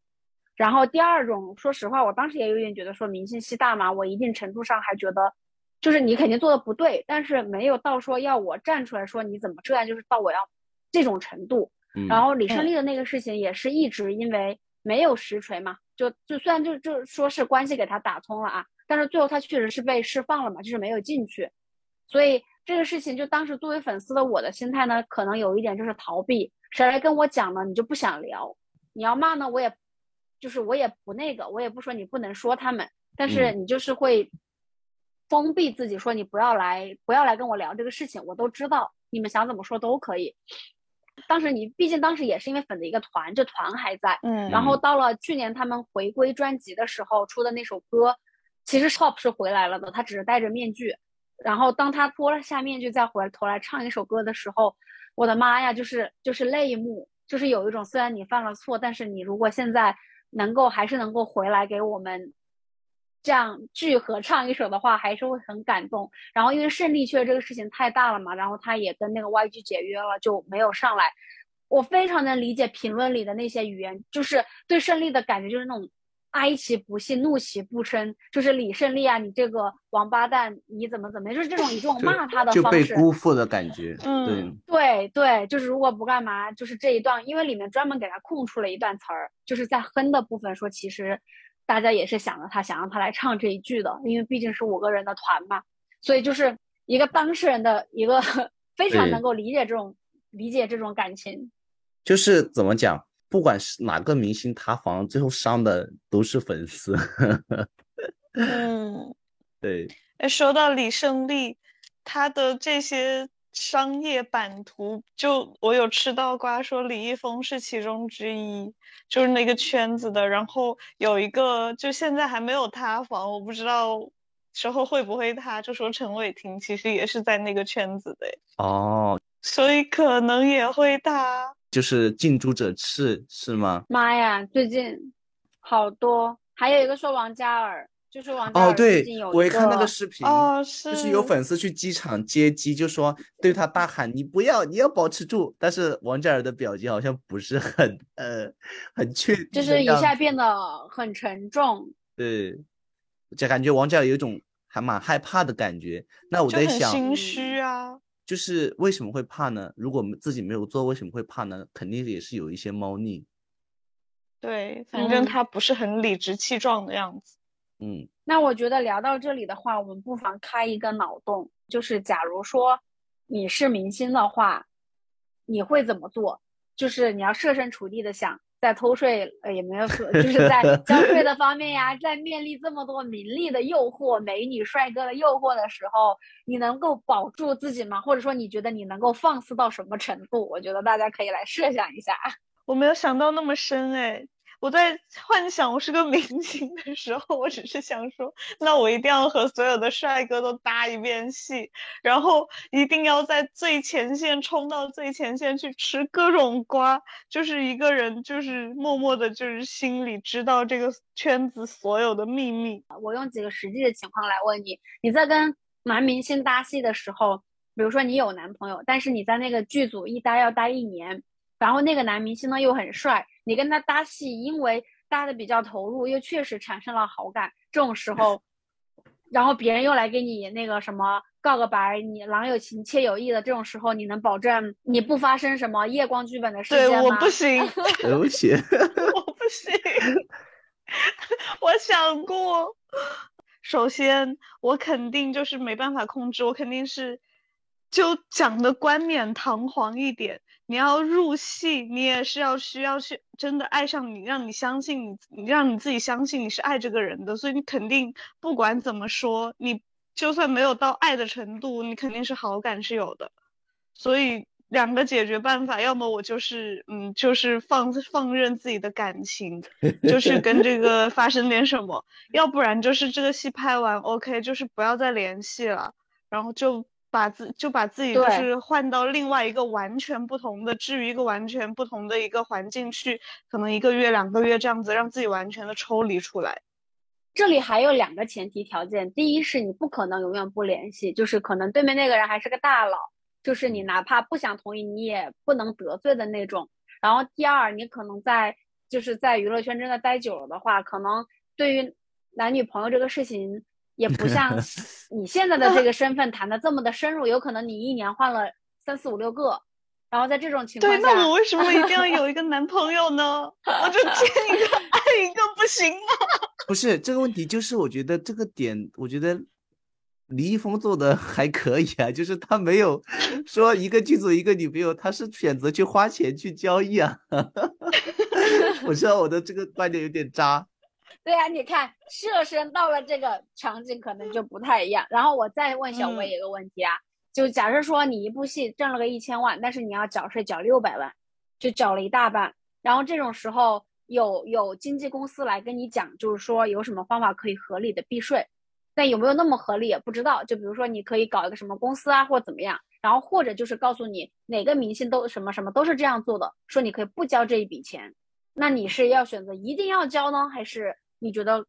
然后第二种，说实话，我当时也有点觉得说明星吸大麻，我一定程度上还觉得，就是你肯定做的不对，但是没有到说要我站出来说你怎么这样，就是到我要这种程度。嗯，然后李胜利的那个事情也是一直因为没有实锤嘛，就就虽然就就说是关系给他打通了啊，但是最后他确实是被释放了嘛，就是没有进去，所以这个事情就当时作为粉丝的我的心态呢，可能有一点就是逃避，谁来跟我讲呢，你就不想聊，你要骂呢，我也就是我也不那个，我也不说你不能说他们，但是嗯你就是会封闭自己，说你不要来不要来跟我聊这个事情，我都知道，你们想怎么说都可以。当时你毕竟当时也是因为粉的一个团，这团还在，嗯，然后到了去年他们回归专辑的时候出的那首歌，其实 Top 是回来了的，他只是戴着面具。然后当他脱了下面具再回头来唱一首歌的时候，我的妈呀，就是就是泪目，就是有一种虽然你犯了错，但是你如果现在能够还是能够回来给我们这样聚合唱一首的话，还是会很感动。然后因为胜利确这个事情太大了嘛，然后他也跟那个 YG 解约了，就没有上来。我非常能理解评论里的那些语言，就是对胜利的感觉就是那种哀其不幸，怒其不争，就是李胜利啊，你这个王八蛋，你怎么怎么样，就是这种以这种骂他的就被方式。辜负的感觉，嗯对，对对，就是如果不干嘛，就是这一段，因为里面专门给他空出了一段词儿，就是在哼的部分说，其实大家也是想着他，想让他来唱这一句的，因为毕竟是五个人的团嘛，所以就是一个当事人的一个 非常能够理解这种理解这种感情。就是怎么讲，不管是哪个明星塌房，最后伤的都是粉丝，嗯，对，哎，说到李胜利，他的这些商业版图，就我有吃到瓜说李易峰是其中之一，就是那个圈子的。然后有一个，就现在还没有塌房，我不知道之后会不会塌。就说陈伟霆其实也是在那个圈子的，哦，所以可能也会塌。就是近朱者赤是吗？妈呀，最近好多，还有一个说王嘉尔，就是王嘉哦，尔最对近有，我也一看那个视频，哦，是，就是有粉丝去机场接机，就说对他大喊“你不要，你要保持住”，但是王嘉尔的表情好像不是很呃很确定就是一下变得很沉重。对，就感觉王嘉尔有一种还蛮害怕的感觉。那我在想，心虚啊。就是为什么会怕呢？如果自己没有做，为什么会怕呢？肯定也是有一些猫腻。对，反正嗯他不是很理直气壮的样子。嗯，那我觉得聊到这里的话，我们不妨开一个脑洞，就是假如说你是明星的话，你会怎么做？就是你要设身处地的想。在偷税呃也没有说，就是在 交税的方面呀，在面临这么多名利的诱惑、美女帅哥的诱惑的时候，你能够保住自己吗？或者说你觉得你能够放肆到什么程度？我觉得大家可以来设想一下。我没有想到那么深哎。我在幻想我是个明星的时候，我只是想说，那我一定要和所有的帅哥都搭一遍戏，然后一定要在最前线冲到最前线去吃各种瓜，就是一个人就是默默的，就是心里知道这个圈子所有的秘密。我用几个实际的情况来问你：你在跟男明星搭戏的时候，比如说你有男朋友，但是你在那个剧组一待要待一年，然后那个男明星呢又很帅。你跟他搭戏，因为搭的比较投入，又确实产生了好感。这种时候，然后别人又来给你那个什么告个白，你郎有情妾有意的这种时候，你能保证你不发生什么夜光剧本的事件吗？对，我不行，我不行，我不行。我想过，首先我肯定就是没办法控制，我肯定是就讲的冠冕堂皇一点。你要入戏，你也是要需要去真的爱上你，让你相信你，让你自己相信你是爱这个人的，所以你肯定不管怎么说，你就算没有到爱的程度，你肯定是好感是有的。所以两个解决办法，要么我就是嗯，就是放放任自己的感情，就是跟这个发生点什么；要不然就是这个戏拍完，OK，就是不要再联系了，然后就。把自就把自己就是换到另外一个完全不同的，置于一个完全不同的一个环境去，可能一个月两个月这样子，让自己完全的抽离出来。这里还有两个前提条件，第一是你不可能永远不联系，就是可能对面那个人还是个大佬，就是你哪怕不想同意，你也不能得罪的那种。然后第二，你可能在就是在娱乐圈真的待久了的话，可能对于男女朋友这个事情。也不像 你现在的这个身份谈的这么的深入，有可能你一年换了三四五六个，然后在这种情况下，对，那我为什么一定要有 一个男朋友呢？我就见一个 爱一个不行吗？不是这个问题，就是我觉得这个点，我觉得李易峰做的还可以啊，就是他没有说一个剧组一个女朋友，他是选择去花钱去交易啊。我知道我的这个观点有点渣。对啊，你看设身到了这个场景，可能就不太一样。然后我再问小薇一个问题啊，就假设说你一部戏挣了个一千万，但是你要缴税缴六百万，就缴了一大半。然后这种时候有有经纪公司来跟你讲，就是说有什么方法可以合理的避税，但有没有那么合理也不知道。就比如说你可以搞一个什么公司啊，或怎么样，然后或者就是告诉你哪个明星都什么什么都是这样做的，说你可以不交这一笔钱。那你是要选择一定要交呢，还是？你觉得，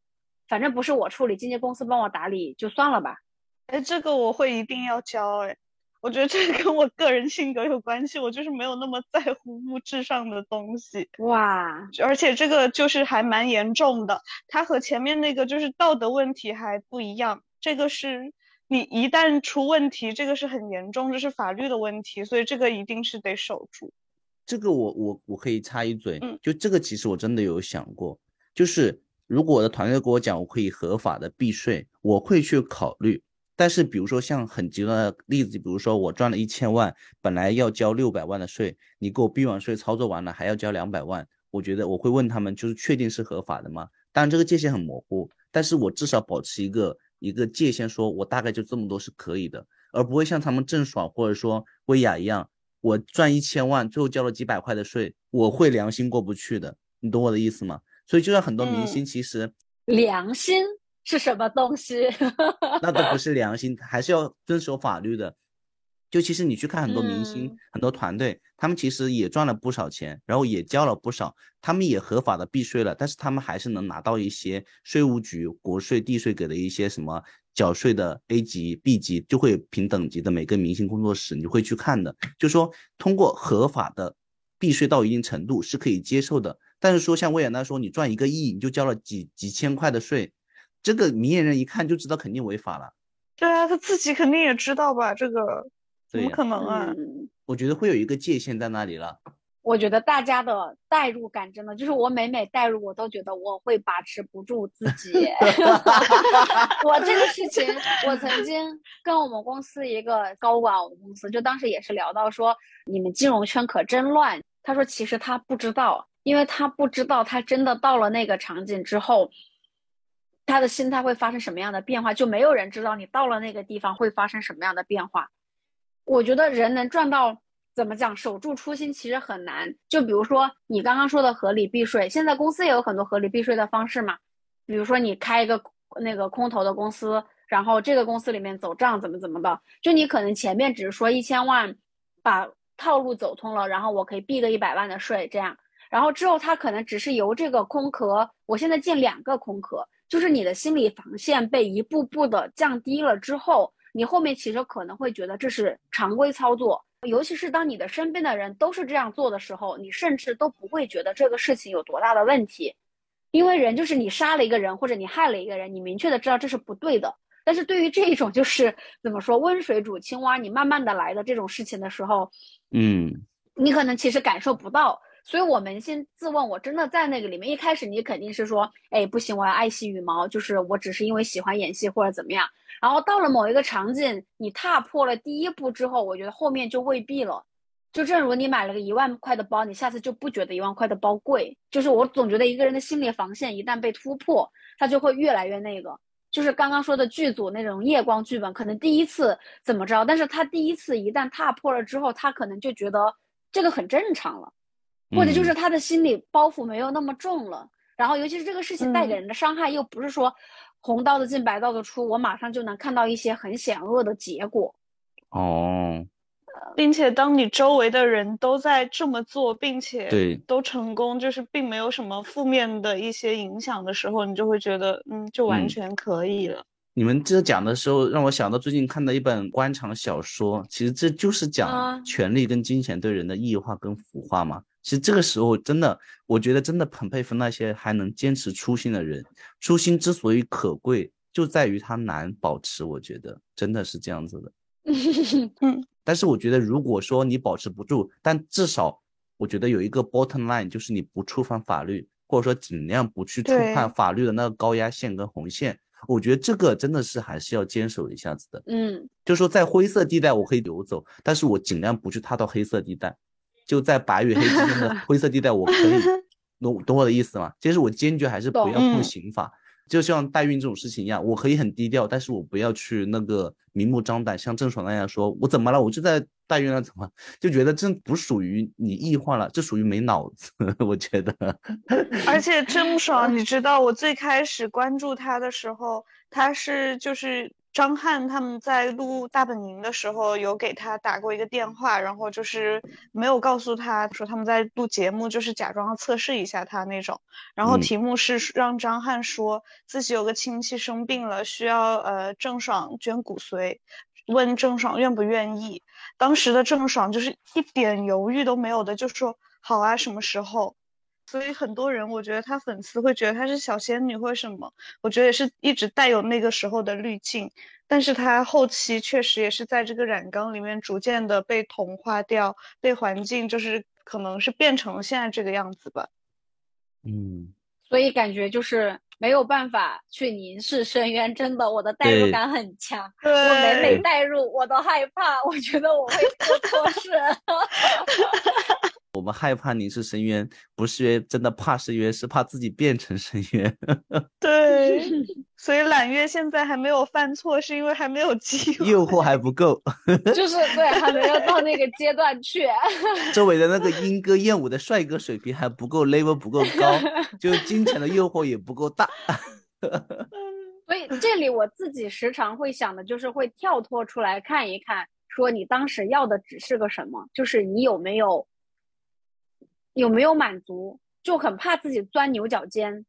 反正不是我处理，经纪公司帮我打理就算了吧。哎，这个我会一定要交。哎，我觉得这跟我个人性格有关系，我就是没有那么在乎物质上的东西。哇，而且这个就是还蛮严重的，它和前面那个就是道德问题还不一样。这个是你一旦出问题，这个是很严重，这是法律的问题，所以这个一定是得守住。这个我我我可以插一嘴，嗯，就这个其实我真的有想过，就是。如果我的团队跟我讲我可以合法的避税，我会去考虑。但是比如说像很极端的例子，比如说我赚了一千万，本来要交六百万的税，你给我避完税操作完了还要交两百万，我觉得我会问他们，就是确定是合法的吗？当然这个界限很模糊，但是我至少保持一个一个界限，说我大概就这么多是可以的，而不会像他们郑爽或者说薇娅一样，我赚一千万最后交了几百块的税，我会良心过不去的，你懂我的意思吗？所以，就像很多明星，其实良心是什么东西？那都不是良心，还是要遵守法律的。就其实你去看很多明星、很多团队，他们其实也赚了不少钱，然后也交了不少，他们也合法的避税了，但是他们还是能拿到一些税务局、国税、地税给的一些什么缴税的 A 级、B 级，就会评等级的每个明星工作室，你会去看的。就说通过合法的避税到一定程度是可以接受的。但是说像维也纳说，你赚一个亿，你就交了几几千块的税，这个明眼人一看就知道肯定违法了。对啊，他自己肯定也知道吧？这个怎么可能啊？我觉得会有一个界限在那里了。我觉得大家的代入感真的就是我每每代入，我都觉得我会把持不住自己。我这个事情，我曾经跟我们公司一个高管，我们公司就当时也是聊到说，你们金融圈可真乱。他说其实他不知道，因为他不知道他真的到了那个场景之后，他的心态会发生什么样的变化，就没有人知道你到了那个地方会发生什么样的变化。我觉得人能赚到。怎么讲？守住初心其实很难。就比如说你刚刚说的合理避税，现在公司也有很多合理避税的方式嘛。比如说你开一个那个空投的公司，然后这个公司里面走账怎么怎么的，就你可能前面只是说一千万，把套路走通了，然后我可以避个一百万的税这样。然后之后它可能只是由这个空壳，我现在建两个空壳，就是你的心理防线被一步步的降低了之后，你后面其实可能会觉得这是常规操作。尤其是当你的身边的人都是这样做的时候，你甚至都不会觉得这个事情有多大的问题，因为人就是你杀了一个人或者你害了一个人，你明确的知道这是不对的。但是对于这种就是怎么说温水煮青蛙，你慢慢的来的这种事情的时候，嗯，你可能其实感受不到。所以我扪心自问，我真的在那个里面，一开始你肯定是说，哎，不行，我要爱惜羽毛，就是我只是因为喜欢演戏或者怎么样。然后到了某一个场景，你踏破了第一步之后，我觉得后面就未必了。就正如你买了个一万块的包，你下次就不觉得一万块的包贵。就是我总觉得一个人的心理防线一旦被突破，他就会越来越那个。就是刚刚说的剧组那种夜光剧本，可能第一次怎么着，但是他第一次一旦踏破了之后，他可能就觉得这个很正常了。或者就是他的心理包袱没有那么重了，然后尤其是这个事情带给人的伤害又不是说红刀子进白刀子出，我马上就能看到一些很险恶的结果。哦，并且当你周围的人都在这么做，并且对都成功，就是并没有什么负面的一些影响的时候，你就会觉得嗯，就完全可以了。你们这讲的时候，让我想到最近看的一本官场小说，其实这就是讲权力跟金钱对人的异化跟腐化嘛。其实这个时候真的，我觉得真的很佩服那些还能坚持初心的人。初心之所以可贵，就在于它难保持。我觉得真的是这样子的。嗯，但是我觉得，如果说你保持不住，但至少我觉得有一个 bottom line，就是你不触犯法律，或者说尽量不去触犯法律的那个高压线跟红线。我觉得这个真的是还是要坚守一下子的。嗯，就说在灰色地带我可以游走，但是我尽量不去踏到黑色地带。就在白与黑之间的灰色地带，我可以 懂懂我的意思吗？其实我坚决还是不要碰刑法，就像代孕这种事情一样，我可以很低调，但是我不要去那个明目张胆，像郑爽那样说，我怎么了？我就在代孕了，怎么就觉得这不属于你异化了？这属于没脑子，我觉得。而且郑爽，你知道我最开始关注他的时候，他是就是。张翰他们在录《大本营》的时候，有给他打过一个电话，然后就是没有告诉他说他们在录节目，就是假装测试一下他那种。然后题目是让张翰说自己有个亲戚生病了，需要呃郑爽捐骨髓，问郑爽愿不愿意。当时的郑爽就是一点犹豫都没有的，就说好啊，什么时候？所以很多人，我觉得他粉丝会觉得她是小仙女或什么，我觉得也是一直带有那个时候的滤镜。但是她后期确实也是在这个染缸里面逐渐的被同化掉，被环境就是可能是变成现在这个样子吧。嗯，所以感觉就是没有办法去凝视深渊，真的，我的代入感很强。我每每代入，我都害怕，我觉得我会做错事。我们害怕你是深渊，不是因为真的怕深渊，是怕自己变成深渊。对，所以揽月现在还没有犯错，是因为还没有机会，诱惑还不够，就是对，还没有到那个阶段去。周围的那个莺歌燕舞的帅哥水平还不够，level 不够高，就金钱的诱惑也不够大。所以这里我自己时常会想的，就是会跳脱出来看一看，说你当时要的只是个什么，就是你有没有。有没有满足，就很怕自己钻牛角尖，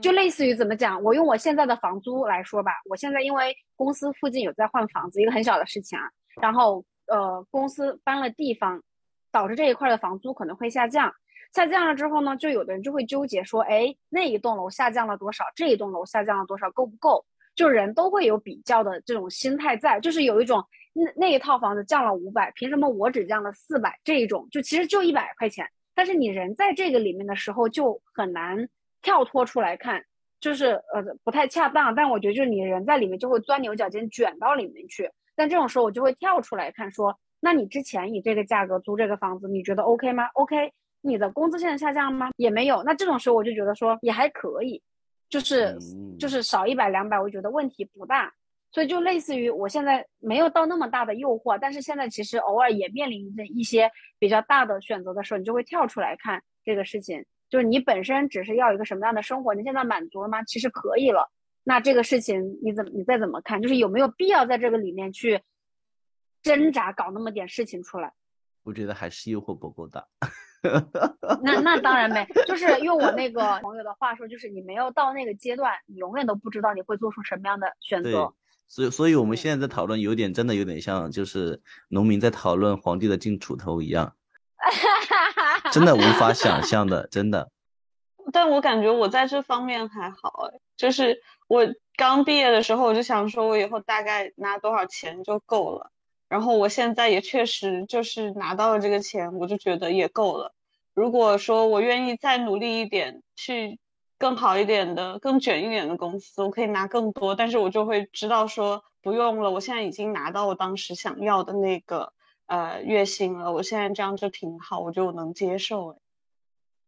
就类似于怎么讲？我用我现在的房租来说吧，我现在因为公司附近有在换房子，一个很小的事情啊，然后呃，公司搬了地方，导致这一块的房租可能会下降。下降了之后呢，就有的人就会纠结说，哎，那一栋楼下降了多少？这一栋楼下降了多少？够不够？就人都会有比较的这种心态在，就是有一种那那一套房子降了五百，凭什么我只降了四百？这一种就其实就一百块钱，但是你人在这个里面的时候就很难跳脱出来看，就是呃不太恰当。但我觉得就是你人在里面就会钻牛角尖，卷到里面去。但这种时候我就会跳出来看，说那你之前以这个价格租这个房子，你觉得 OK 吗？OK，你的工资现在下降吗？也没有。那这种时候我就觉得说也还可以。就是就是少一百两百，我觉得问题不大，所以就类似于我现在没有到那么大的诱惑，但是现在其实偶尔也面临着一些比较大的选择的时候，你就会跳出来看这个事情，就是你本身只是要一个什么样的生活，你现在满足了吗？其实可以了，那这个事情你怎么你再怎么看，就是有没有必要在这个里面去挣扎搞那么点事情出来？我觉得还是诱惑不够大。那那当然没，就是用我那个朋友的话说，就是你没有到那个阶段，你永远都不知道你会做出什么样的选择。所以，所以我们现在在讨论，有点真的有点像，就是农民在讨论皇帝的进锄头一样，真的无法想象的，真的。但我感觉我在这方面还好，就是我刚毕业的时候，我就想说我以后大概拿多少钱就够了。然后我现在也确实就是拿到了这个钱，我就觉得也够了。如果说我愿意再努力一点，去更好一点的、更卷一点的公司，我可以拿更多，但是我就会知道说不用了。我现在已经拿到我当时想要的那个呃月薪了，我现在这样就挺好，我就能接受。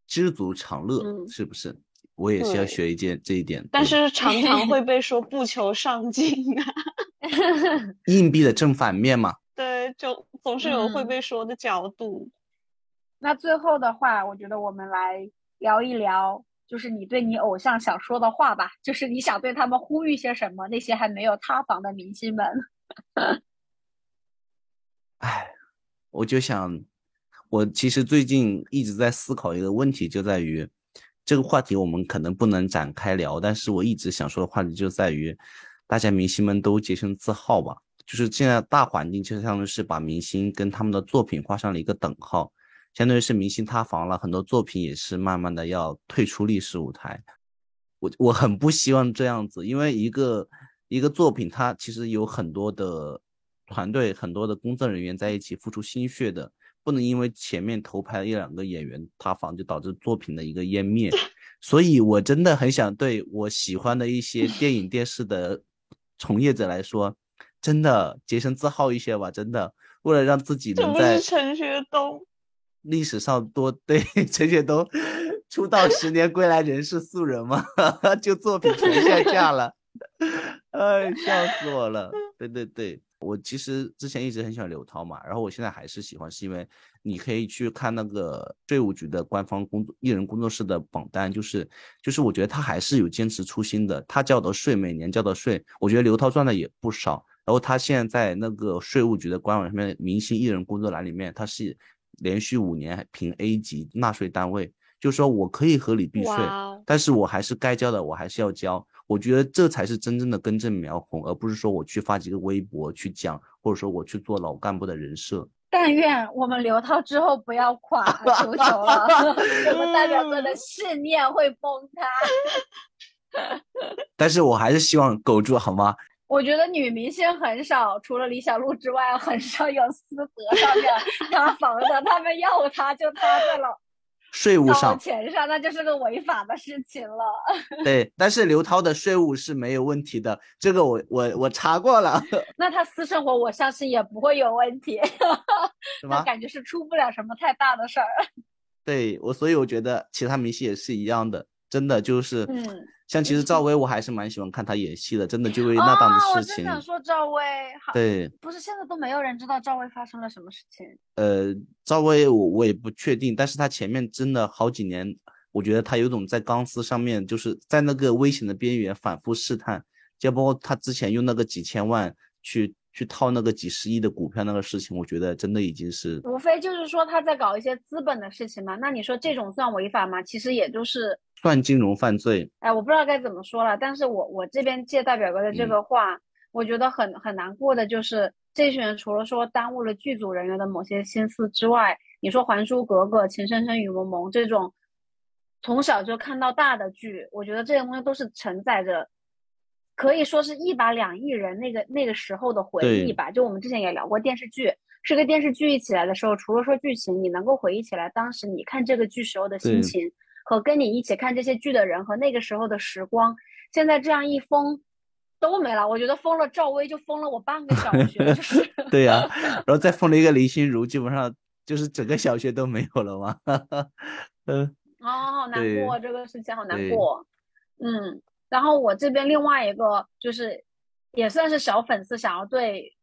知足常乐是不是？我也是要学一件这一点，但是常常会 被说不求上进啊。硬币的正反面嘛，对，就总是有会被说的角度。那最后的话，我觉得我们来聊一聊，就是你对你偶像想说的话吧，就是你想对他们呼吁些什么？那些还没有塌房的明星们。哎，我就想，我其实最近一直在思考一个问题，就在于这个话题我们可能不能展开聊，但是我一直想说的话题就在于。大家明星们都洁身自好吧，就是现在大环境就相当于是把明星跟他们的作品画上了一个等号，相当于是明星塌房了，很多作品也是慢慢的要退出历史舞台。我我很不希望这样子，因为一个一个作品它其实有很多的团队、很多的工作人员在一起付出心血的，不能因为前面头牌一两个演员塌房就导致作品的一个湮灭。所以我真的很想对我喜欢的一些电影电视的。从业者来说，真的洁身自好一些吧。真的，为了让自己能在陈学冬历史上多对 陈学冬 出道十年归来仍是素人嘛，就作品全下架了，哎，笑死我了。对对对。我其实之前一直很喜欢刘涛嘛，然后我现在还是喜欢，是因为你可以去看那个税务局的官方工作艺人工作室的榜单，就是就是我觉得他还是有坚持初心的，他交的税每年交的税，我觉得刘涛赚的也不少。然后他现在在那个税务局的官网上面明星艺人工作栏里面，他是连续五年评 A 级纳税单位，就是说我可以合理避税，但是我还是该交的我还是要交。我觉得这才是真正的根正苗红，而不是说我去发几个微博去讲，或者说我去做老干部的人设。但愿我们刘涛之后不要垮，求求了，我们代表哥的信念会崩塌。但是我还是希望苟住，好吗？我觉得女明星很少，除了李小璐之外，很少有私德上面 塌房的，他们要塌就塌在了。税务上钱上，那就是个违法的事情了。对，但是刘涛的税务是没有问题的，这个我我我查过了。那他私生活，我相信也不会有问题。那感觉是出不了什么太大的事儿。对我，所以我觉得其他明星也是一样的，真的就是，嗯。像其实赵薇，我还是蛮喜欢看她演戏的，真的就为那档子事情。我真想说赵薇，对，不是现在都没有人知道赵薇发生了什么事情。呃，赵薇我我也不确定，但是她前面真的好几年，我觉得她有种在钢丝上面，就是在那个危险的边缘反复试探，就包括她之前用那个几千万去去套那个几十亿的股票那个事情，我觉得真的已经是。无非就是说她在搞一些资本的事情嘛，那你说这种算违法吗？其实也就是。算金融犯罪，哎，我不知道该怎么说了。但是我我这边借代表哥的这个话，我觉得很很难过的，就是这群人除了说耽误了剧组人员的某些心思之外，你说《还珠格格》《情深深雨蒙蒙》这种从小就看到大的剧，我觉得这些东西都是承载着可以说是一把两亿人那个那个时候的回忆吧。就我们之前也聊过电视剧，是个电视剧一起来的时候，除了说剧情，你能够回忆起来当时你看这个剧时候的心情，和跟你一起看这些剧的人和那个时候的时光。现在这样一封都没了，我觉得封了赵薇就封了我半个小学。对呀，然后再封了一个林心如，基本上就是整个小学都没有了嘛。嗯，哦，好难过，这个事情好难过。嗯。然后我这边另外一个就是，也算是小粉丝想要对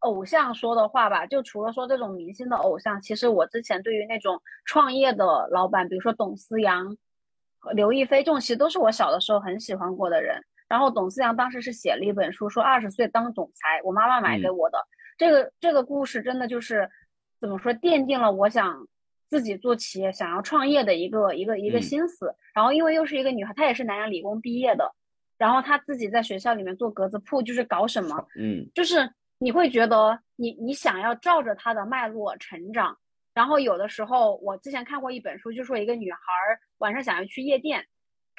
偶像说的话吧。就除了说这种明星的偶像，其实我之前对于那种创业的老板，比如说董思阳、刘亦菲这种，其实都是我小的时候很喜欢过的人。然后董思阳当时是写了一本书，说二十岁当总裁，我妈妈买给我的。这个这个故事真的就是怎么说，奠定了我想。自己做企业、想要创业的一个一个一个心思，然后因为又是一个女孩，她也是南洋理工毕业的，然后她自己在学校里面做格子铺，就是搞什么，嗯，就是你会觉得你你想要照着他的脉络成长，然后有的时候我之前看过一本书，就说一个女孩晚上想要去夜店。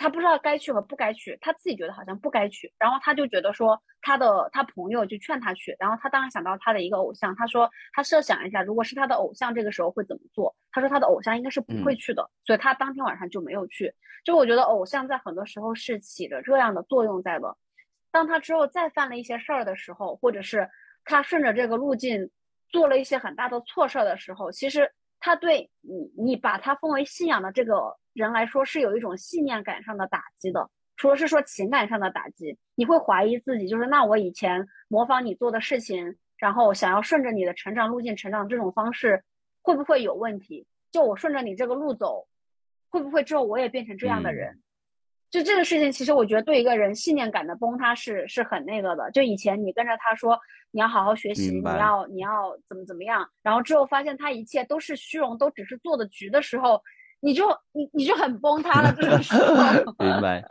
她不知道该去和不该去，她自己觉得好像不该去，然后她就觉得说她的她朋友就劝她去，然后她当然想到她的一个偶像，她说她设想一下，如果是她的偶像这个时候会怎么做？她说她的偶像应该是不会去的，所以她当天晚上就没有去。就我觉得偶像在很多时候是起着这样的作用在的，当她之后再犯了一些事儿的时候，或者是他顺着这个路径做了一些很大的错事儿的时候，其实他对你你把他奉为信仰的这个。人来说是有一种信念感上的打击的，除了是说情感上的打击，你会怀疑自己，就是那我以前模仿你做的事情，然后想要顺着你的成长路径成长这种方式，会不会有问题？就我顺着你这个路走，会不会之后我也变成这样的人？就这个事情，其实我觉得对一个人信念感的崩塌是是很那个的。就以前你跟着他说你要好好学习，你要你要怎么怎么样，然后之后发现他一切都是虚荣，都只是做的局的时候。你就你你就很崩塌了，这个时候。明白。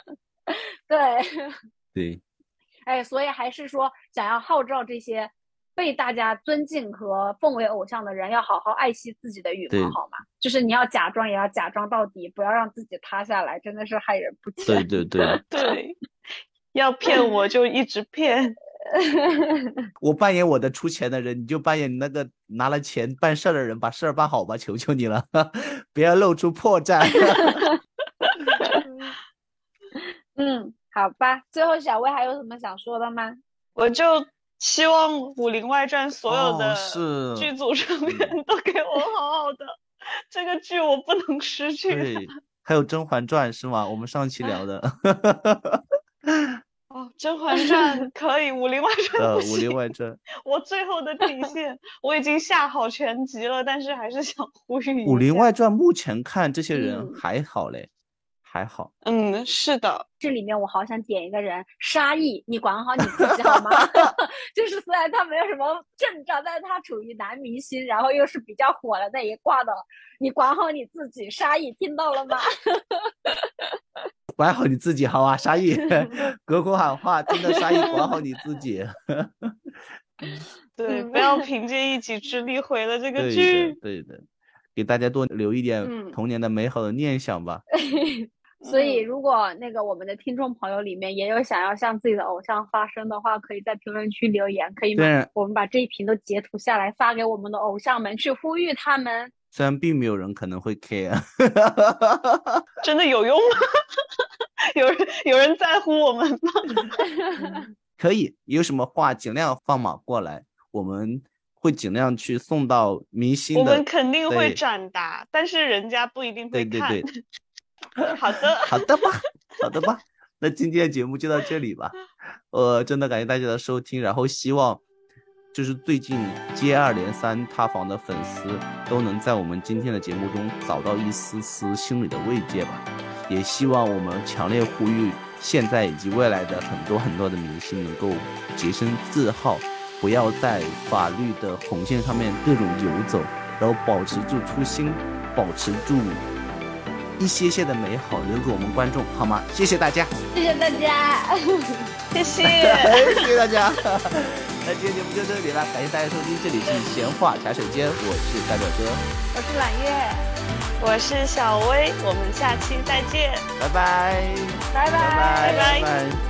对。对。哎，所以还是说，想要号召这些被大家尊敬和奉为偶像的人，要好好爱惜自己的羽毛，好吗？就是你要假装，也要假装到底，不要让自己塌下来，真的是害人不浅。对对对。对。要骗我就一直骗。我扮演我的出钱的人，你就扮演那个拿了钱办事的人，把事儿办好吧，求求你了，不要露出破绽。嗯，好吧。最后，小薇还有什么想说的吗？我就希望《武林外传》所有的剧组成员都给我好好的，这个剧我不能失去。对，还有《甄嬛传》是吗？我们上期聊的。哦，《甄嬛传》可以，《武林外传》呃，《武林外传》，我最后的底线，我已经下好全集了，但是还是想呼吁。《武林外传》目前看这些人还好嘞，还好。嗯，是的，这里面我好想点一个人，沙溢，你管好你自己 好吗？就是虽然他没有什么阵仗，但是他处于男明星，然后又是比较火的那一挂的，你管好你自己，沙溢，听到了吗？管好你自己，好吧，沙溢，隔空喊话，真的沙溢，管好你自己。对，不要凭借一己之力毁了这个剧。对的，给大家多留一点童年的美好的念想吧。所以，如果那个我们的听众朋友里面也有想要向自己的偶像发声的话，可以在评论区留言，可以吗？我们把这一屏都截图下来，发给我们的偶像们，去呼吁他们。虽然并没有人可能会 care，真的有用吗？有人有人在乎我们吗？可以，有什么话尽量放马过来，我们会尽量去送到明星。我们肯定会转达，但是人家不一定会看。对对对，好的，好的吧，好的吧。那今天的节目就到这里吧。呃，真的感谢大家的收听，然后希望。就是最近接二连三塌房的粉丝都能在我们今天的节目中找到一丝丝心里的慰藉吧，也希望我们强烈呼吁现在以及未来的很多很多的明星能够洁身自好，不要在法律的红线上面各种游走，然后保持住初心，保持住一些些的美好留给我们观众，好吗？谢谢大家，谢谢大家，谢谢，谢谢大家。那今天节目就到这里了，感谢大家收听，这里是闲话茶水间，我是大表哥，我是揽月，我是小薇，我们下期再见，拜拜，拜拜，拜拜。